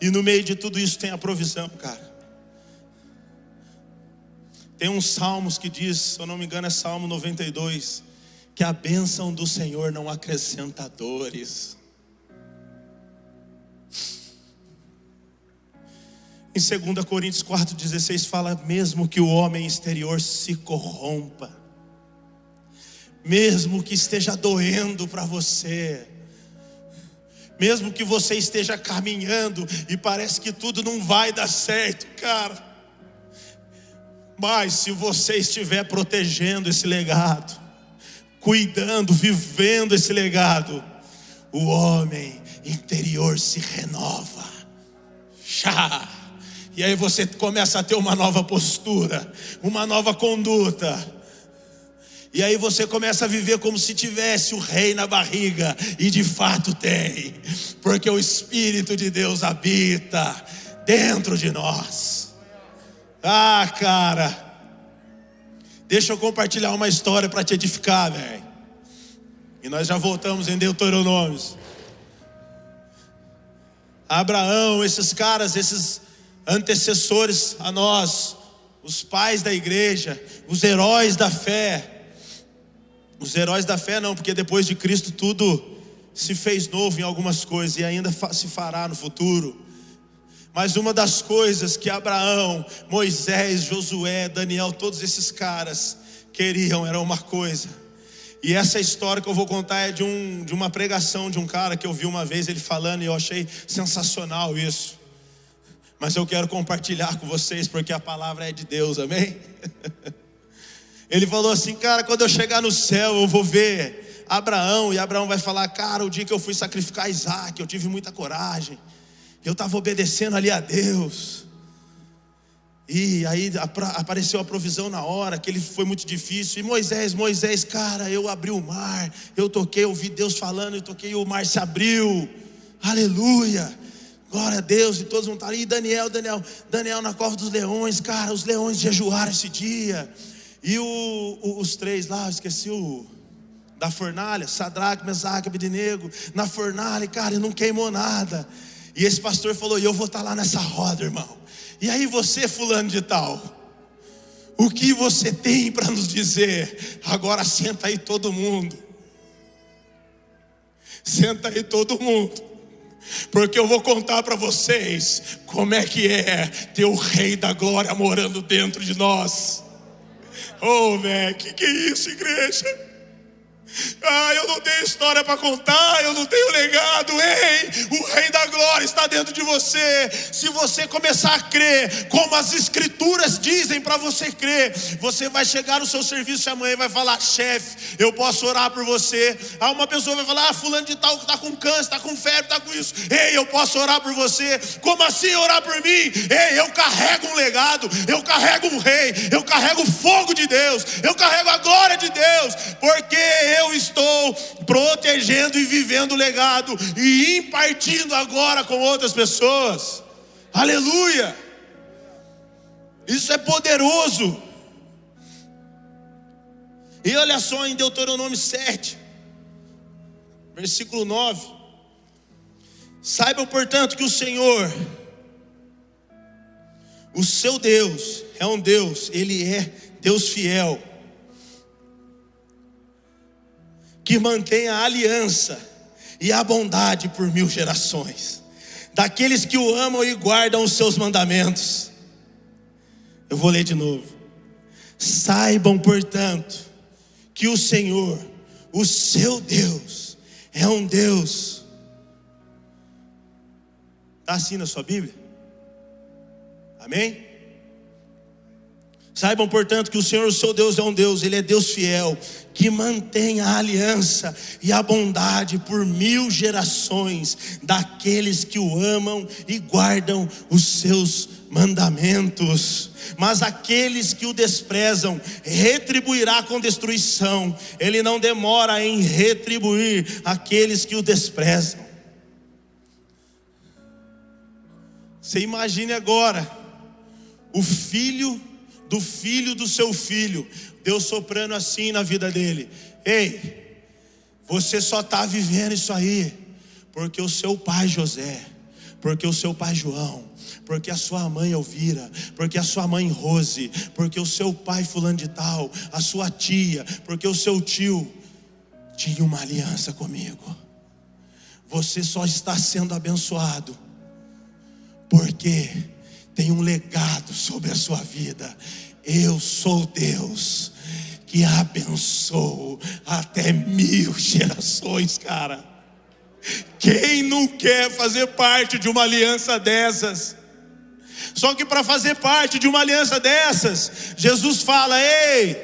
E no meio de tudo isso tem a provisão, cara. Tem uns salmos que diz, se eu não me engano, é Salmo 92, que a bênção do Senhor não acrescenta dores. Em 2 Coríntios 4,16 fala: mesmo que o homem exterior se corrompa, mesmo que esteja doendo para você, mesmo que você esteja caminhando e parece que tudo não vai dar certo, cara. Mas se você estiver protegendo esse legado, cuidando, vivendo esse legado, o homem interior se renova. Chá. E aí você começa a ter uma nova postura, uma nova conduta e aí você começa a viver como se tivesse o rei na barriga, e de fato tem, porque o Espírito de Deus habita dentro de nós. Ah, cara, deixa eu compartilhar uma história para te edificar, velho. E nós já voltamos em Deuteronômios. Abraão, esses caras, esses antecessores a nós, os pais da igreja, os heróis da fé, os heróis da fé não, porque depois de Cristo tudo se fez novo em algumas coisas e ainda se fará no futuro. Mas uma das coisas que Abraão, Moisés, Josué, Daniel, todos esses caras queriam era uma coisa. E essa história que eu vou contar é de, um, de uma pregação de um cara que eu vi uma vez ele falando e eu achei sensacional isso. Mas eu quero compartilhar com vocês porque a palavra é de Deus, amém? Ele falou assim, cara, quando eu chegar no céu, eu vou ver Abraão, e Abraão vai falar, cara, o dia que eu fui sacrificar Isaac, eu tive muita coragem, eu estava obedecendo ali a Deus. E aí apareceu a provisão na hora, que ele foi muito difícil. E Moisés, Moisés, cara, eu abri o mar, eu toquei, ouvi Deus falando, eu toquei e o mar se abriu. Aleluia. Glória a Deus, e todos vão estar ali. Daniel, Daniel, Daniel na cova dos leões, cara, os leões jejuaram esse dia. E o, o, os três lá, esqueci o da fornalha, Sadraque, Mesaque, Abidinego, na fornalha, cara, e não queimou nada. E esse pastor falou: e eu vou estar lá nessa roda, irmão. E aí você, fulano de tal, o que você tem para nos dizer? Agora senta aí todo mundo. Senta aí todo mundo. Porque eu vou contar para vocês como é que é ter o Rei da Glória morando dentro de nós. Oh, velho, que que é isso, igreja? Ah, eu não tenho história para contar, eu não tenho legado. Ei, o Rei da Glória está dentro de você. Se você começar a crer, como as Escrituras dizem para você crer, você vai chegar no seu serviço amanhã e vai falar: chefe, eu posso orar por você. Ah, uma pessoa vai falar: ah, fulano de tal está com câncer, está com febre, está com isso. Ei, eu posso orar por você. Como assim orar por mim? Ei, eu carrego um legado, eu carrego um rei, eu carrego o fogo de Deus, eu carrego a glória de Deus, porque eu eu estou protegendo e vivendo o legado e impartindo agora com outras pessoas. Aleluia! Isso é poderoso. E olha só em Deuteronômio 7, versículo 9. Saibam, portanto, que o Senhor, o seu Deus, é um Deus, Ele é Deus fiel que mantém a aliança e a bondade por mil gerações, daqueles que o amam e guardam os seus mandamentos. Eu vou ler de novo. Saibam, portanto, que o Senhor, o seu Deus, é um Deus. Está assim na sua Bíblia? Amém? Saibam, portanto, que o Senhor, o seu Deus, é um Deus, Ele é Deus fiel, que mantém a aliança e a bondade por mil gerações daqueles que o amam e guardam os seus mandamentos. Mas aqueles que o desprezam, retribuirá com destruição. Ele não demora em retribuir aqueles que o desprezam. Você imagine agora, o filho do filho do seu filho, Deus soprando assim na vida dele: Ei, você só está vivendo isso aí, porque o seu pai José, porque o seu pai João, porque a sua mãe Elvira, porque a sua mãe Rose, porque o seu pai fulano de tal, a sua tia, porque o seu tio tinha uma aliança comigo. Você só está sendo abençoado porque tem um legado sobre a sua vida. Eu sou Deus que abençoo até mil gerações, cara. Quem não quer fazer parte de uma aliança dessas? Só que para fazer parte de uma aliança dessas, Jesus fala: Ei,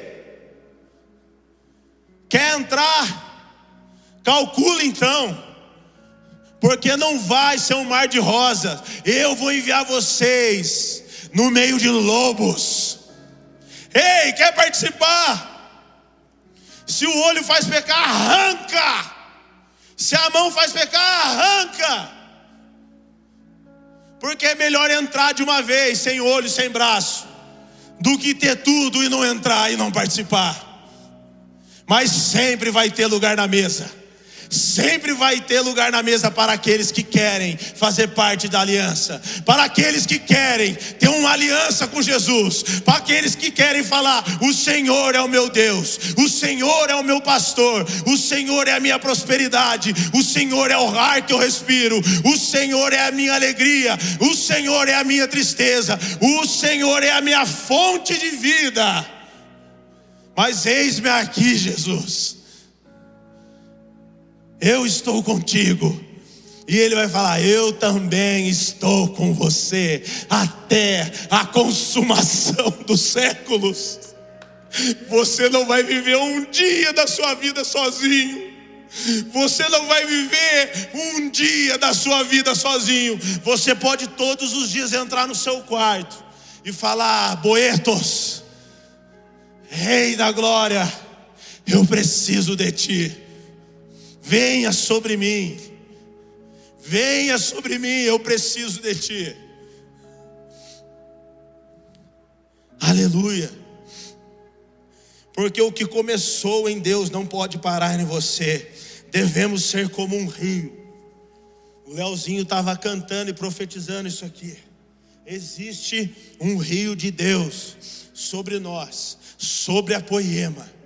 quer entrar? Calcula então porque não vai ser um mar de rosas. Eu vou enviar vocês no meio de lobos. Ei, quer participar? Se o olho faz pecar, arranca. Se a mão faz pecar, arranca. Porque é melhor entrar de uma vez, sem olho, sem braço, do que ter tudo e não entrar e não participar. Mas sempre vai ter lugar na mesa sempre vai ter lugar na mesa para aqueles que querem fazer parte da aliança, para aqueles que querem ter uma aliança com Jesus, para aqueles que querem falar: O Senhor é o meu Deus, o Senhor é o meu pastor, o Senhor é a minha prosperidade, o Senhor é o ar que eu respiro, o Senhor é a minha alegria, o Senhor é a minha tristeza, o Senhor é a minha fonte de vida. Mas eis-me aqui, Jesus eu estou contigo. E ele vai falar: Eu também estou com você até a consumação dos séculos. Você não vai viver um dia da sua vida sozinho. Você não vai viver um dia da sua vida sozinho. Você pode todos os dias entrar no seu quarto e falar: Boetos, Rei da glória, eu preciso de ti. Venha sobre mim, venha sobre mim, eu preciso de ti. Aleluia. Porque o que começou em Deus não pode parar em você. Devemos ser como um rio. O Leozinho estava cantando e profetizando isso aqui. Existe um rio de Deus sobre nós, sobre a poema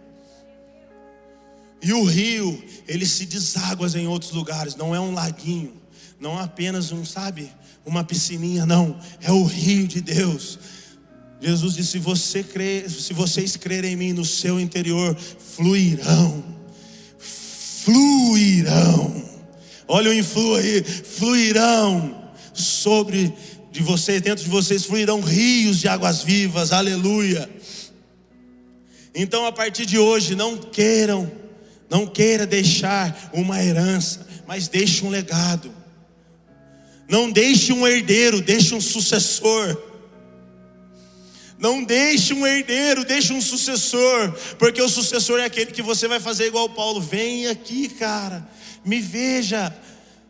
e o rio, ele se deságua em outros lugares, não é um laguinho, não é apenas um, sabe, uma piscininha, não, é o rio de Deus. Jesus disse: se, você se vocês crerem em mim, no seu interior fluirão, fluirão. Olha o influ aí, fluirão sobre de vocês, dentro de vocês fluirão rios de águas vivas, aleluia. Então, a partir de hoje, não queiram não queira deixar uma herança, mas deixe um legado. Não deixe um herdeiro, deixe um sucessor. Não deixe um herdeiro, deixe um sucessor, porque o sucessor é aquele que você vai fazer igual Paulo. Vem aqui, cara, me veja,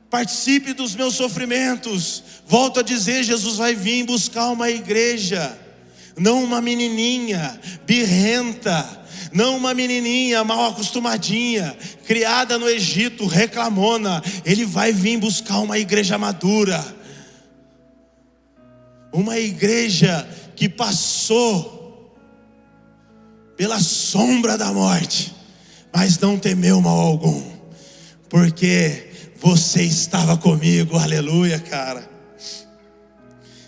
participe dos meus sofrimentos. Volto a dizer: Jesus vai vir buscar uma igreja, não uma menininha birrenta não uma menininha mal acostumadinha, criada no Egito, reclamona. Ele vai vir buscar uma igreja madura, uma igreja que passou pela sombra da morte, mas não temeu mal algum, porque você estava comigo, aleluia, cara.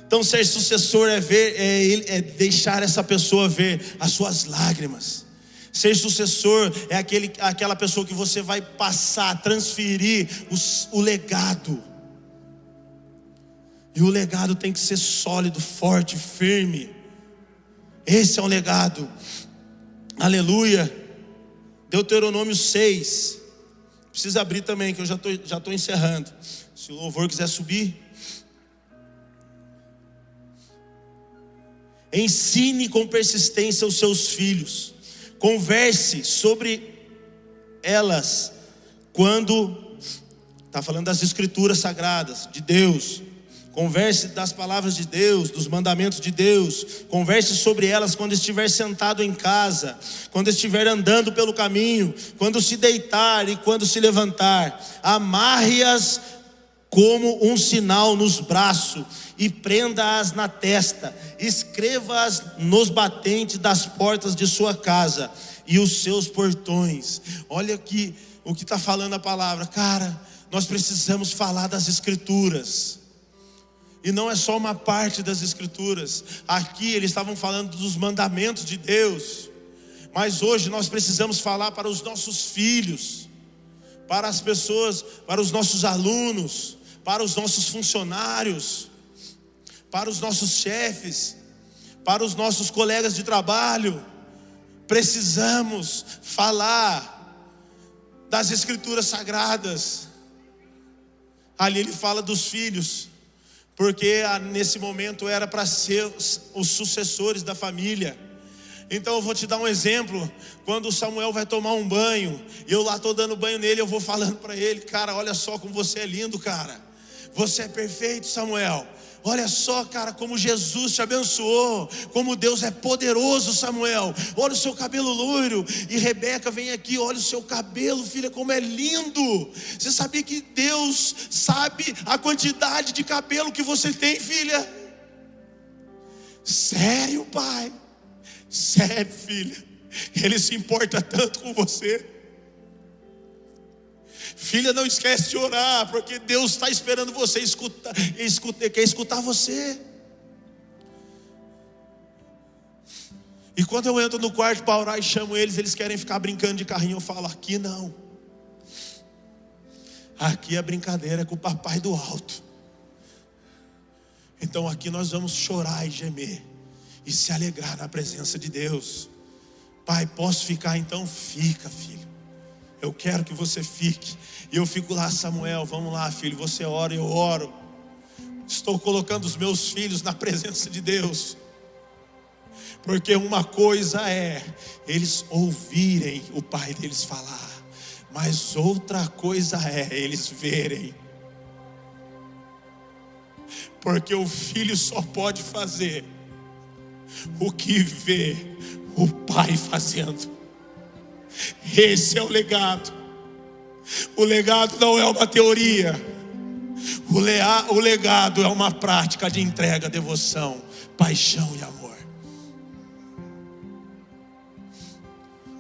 Então, ser sucessor é ver, é, é deixar essa pessoa ver as suas lágrimas Ser sucessor é aquele, aquela pessoa que você vai passar, transferir os, o legado. E o legado tem que ser sólido, forte, firme. Esse é o legado. Aleluia. Deuteronômio 6. Precisa abrir também, que eu já estou já tô encerrando. Se o louvor quiser subir. Ensine com persistência os seus filhos. Converse sobre elas quando está falando das escrituras sagradas de Deus. Converse das palavras de Deus, dos mandamentos de Deus. Converse sobre elas quando estiver sentado em casa, quando estiver andando pelo caminho, quando se deitar e quando se levantar. Amarre-as como um sinal nos braços e prenda-as na testa. Escreva-as nos batentes das portas de sua casa e os seus portões. Olha aqui o que está falando a palavra, cara. Nós precisamos falar das Escrituras. E não é só uma parte das Escrituras. Aqui eles estavam falando dos mandamentos de Deus. Mas hoje nós precisamos falar para os nossos filhos, para as pessoas, para os nossos alunos, para os nossos funcionários, para os nossos chefes, para os nossos colegas de trabalho. Precisamos falar das Escrituras sagradas. Ali ele fala dos filhos porque ah, nesse momento era para ser os sucessores da família. Então eu vou te dar um exemplo. Quando o Samuel vai tomar um banho, e eu lá estou dando banho nele, eu vou falando para ele, cara, olha só como você é lindo, cara. Você é perfeito, Samuel. Olha só, cara, como Jesus te abençoou, como Deus é poderoso, Samuel. Olha o seu cabelo loiro. E Rebeca vem aqui, olha o seu cabelo, filha, como é lindo. Você sabia que Deus sabe a quantidade de cabelo que você tem, filha? Sério, pai? Sério, filha? Ele se importa tanto com você. Filha, não esquece de orar, porque Deus está esperando você escutar, escutar, quer escutar você. E quando eu entro no quarto para orar e chamo eles, eles querem ficar brincando de carrinho. Eu falo, aqui não. Aqui a brincadeira é com o papai do alto. Então aqui nós vamos chorar e gemer e se alegrar na presença de Deus. Pai, posso ficar então? Fica, filho. Eu quero que você fique. E eu fico lá, Samuel, vamos lá, filho. Você ora, eu oro. Estou colocando os meus filhos na presença de Deus. Porque uma coisa é eles ouvirem o pai deles falar, mas outra coisa é eles verem. Porque o filho só pode fazer o que vê o pai fazendo. Esse é o legado. O legado não é uma teoria. O, lea, o legado é uma prática de entrega, devoção, paixão e amor.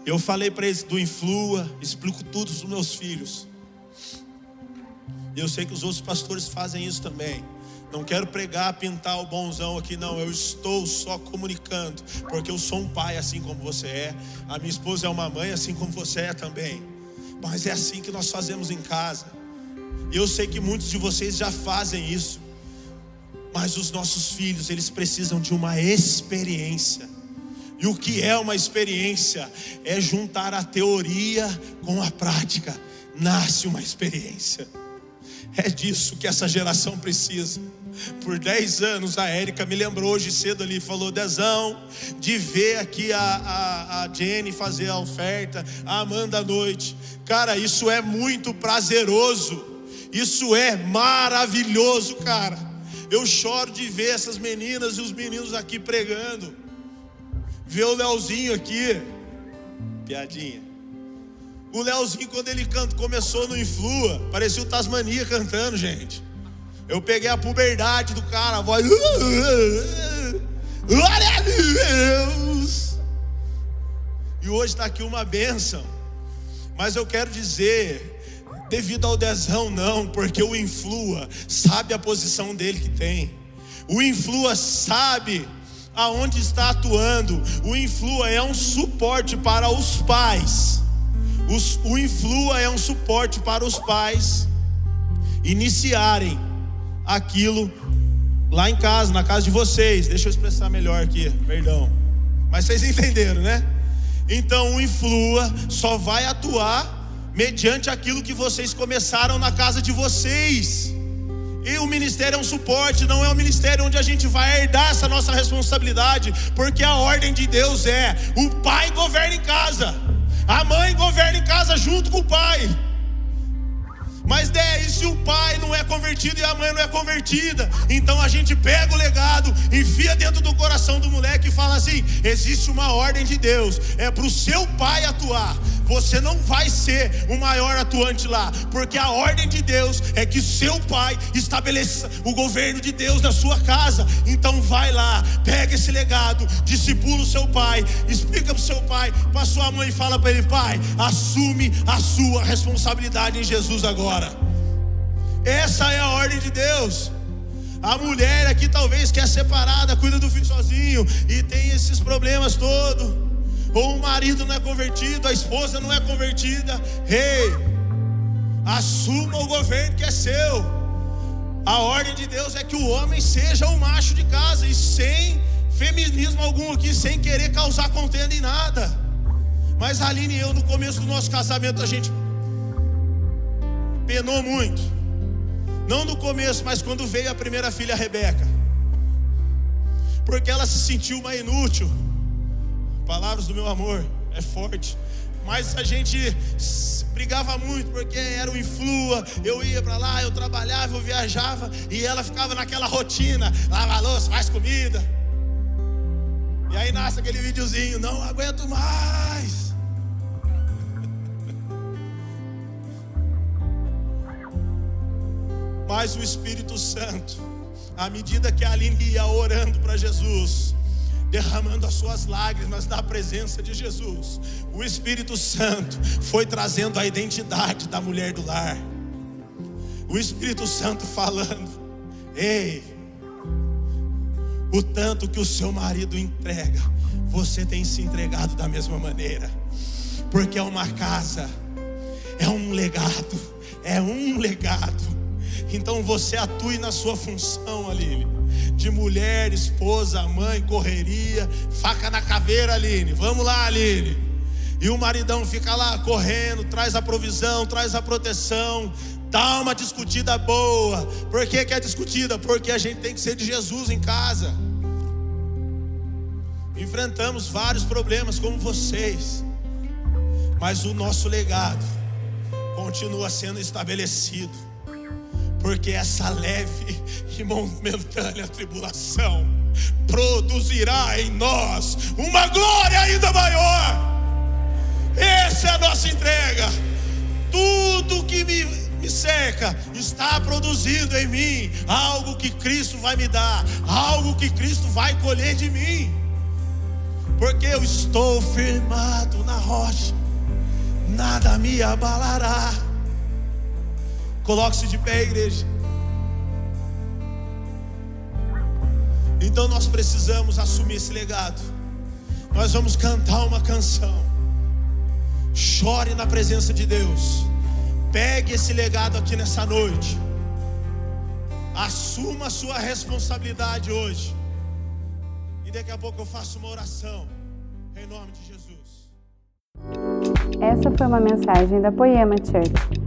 Eu falei para eles do Influa, explico tudo para os meus filhos. Eu sei que os outros pastores fazem isso também. Não quero pregar, pintar o bonzão aqui, não. Eu estou só comunicando, porque eu sou um pai assim como você é. A minha esposa é uma mãe assim como você é também. Mas é assim que nós fazemos em casa. E eu sei que muitos de vocês já fazem isso. Mas os nossos filhos, eles precisam de uma experiência. E o que é uma experiência? É juntar a teoria com a prática. Nasce uma experiência. É disso que essa geração precisa. Por 10 anos, a Érica me lembrou hoje cedo ali, falou: Dezão, de ver aqui a, a, a Jenny fazer a oferta, a Amanda à noite. Cara, isso é muito prazeroso, isso é maravilhoso, cara. Eu choro de ver essas meninas e os meninos aqui pregando, ver o Leozinho aqui, piadinha. O Leozinho, quando ele canta, começou no Influa, parecia o Tasmania cantando, gente. Eu peguei a puberdade do cara, a voz. Glória a Deus! E hoje está aqui uma bênção. Mas eu quero dizer, devido ao dezão, não, porque o influa sabe a posição dele que tem. O influa sabe aonde está atuando. O influa é um suporte para os pais. o influa é um suporte para os pais iniciarem aquilo lá em casa, na casa de vocês. Deixa eu expressar melhor aqui, perdão. Mas vocês entenderam, né? Então o influa só vai atuar mediante aquilo que vocês começaram na casa de vocês. E o ministério é um suporte, não é um ministério onde a gente vai herdar essa nossa responsabilidade, porque a ordem de Deus é: o pai governa em casa, a mãe governa em casa junto com o pai. Mas e se o pai não é convertido e a mãe não é convertida? Então a gente pega o legado, enfia dentro do coração do moleque e fala assim: existe uma ordem de Deus, é para o seu pai atuar. Você não vai ser o maior atuante lá, porque a ordem de Deus é que seu pai estabeleça o governo de Deus na sua casa. Então vai lá, pega esse legado, discipula o seu pai, explica para o seu pai, para sua mãe fala para ele: pai, assume a sua responsabilidade em Jesus agora. Essa é a ordem de Deus. A mulher aqui talvez quer separada, cuida do filho sozinho e tem esses problemas todos. Ou o marido não é convertido, a esposa não é convertida. Rei, hey, assuma o governo que é seu. A ordem de Deus é que o homem seja o macho de casa e sem feminismo algum aqui, sem querer causar contenda em nada. Mas Aline e eu, no começo do nosso casamento, a gente penou muito. Não no começo, mas quando veio a primeira filha, a Rebeca. Porque ela se sentiu uma inútil. Palavras do meu amor, é forte. Mas a gente brigava muito porque era o influa. Eu ia para lá, eu trabalhava, eu viajava e ela ficava naquela rotina: lava louça, faz comida. E aí nasce aquele videozinho: não aguento mais. Mas o Espírito Santo, à medida que a Aline ia orando para Jesus, derramando as suas lágrimas na presença de Jesus, o Espírito Santo foi trazendo a identidade da mulher do lar. O Espírito Santo falando: Ei, o tanto que o seu marido entrega, você tem se entregado da mesma maneira, porque é uma casa, é um legado, é um legado então você atue na sua função, Aline. De mulher, esposa, mãe, correria, faca na caveira, Aline. Vamos lá, Aline. E o maridão fica lá correndo, traz a provisão, traz a proteção, dá uma discutida boa. Por que, que é discutida? Porque a gente tem que ser de Jesus em casa. Enfrentamos vários problemas como vocês, mas o nosso legado continua sendo estabelecido porque essa leve e momentânea tribulação produzirá em nós uma glória ainda maior. Essa é a nossa entrega. Tudo que me, me cerca está produzindo em mim algo que Cristo vai me dar, algo que Cristo vai colher de mim, porque eu estou firmado na rocha, nada me abalará. Coloque-se de pé, igreja. Então nós precisamos assumir esse legado. Nós vamos cantar uma canção. Chore na presença de Deus. Pegue esse legado aqui nessa noite. Assuma a sua responsabilidade hoje. E daqui a pouco eu faço uma oração. Em nome de Jesus. Essa foi uma mensagem da Poema Church.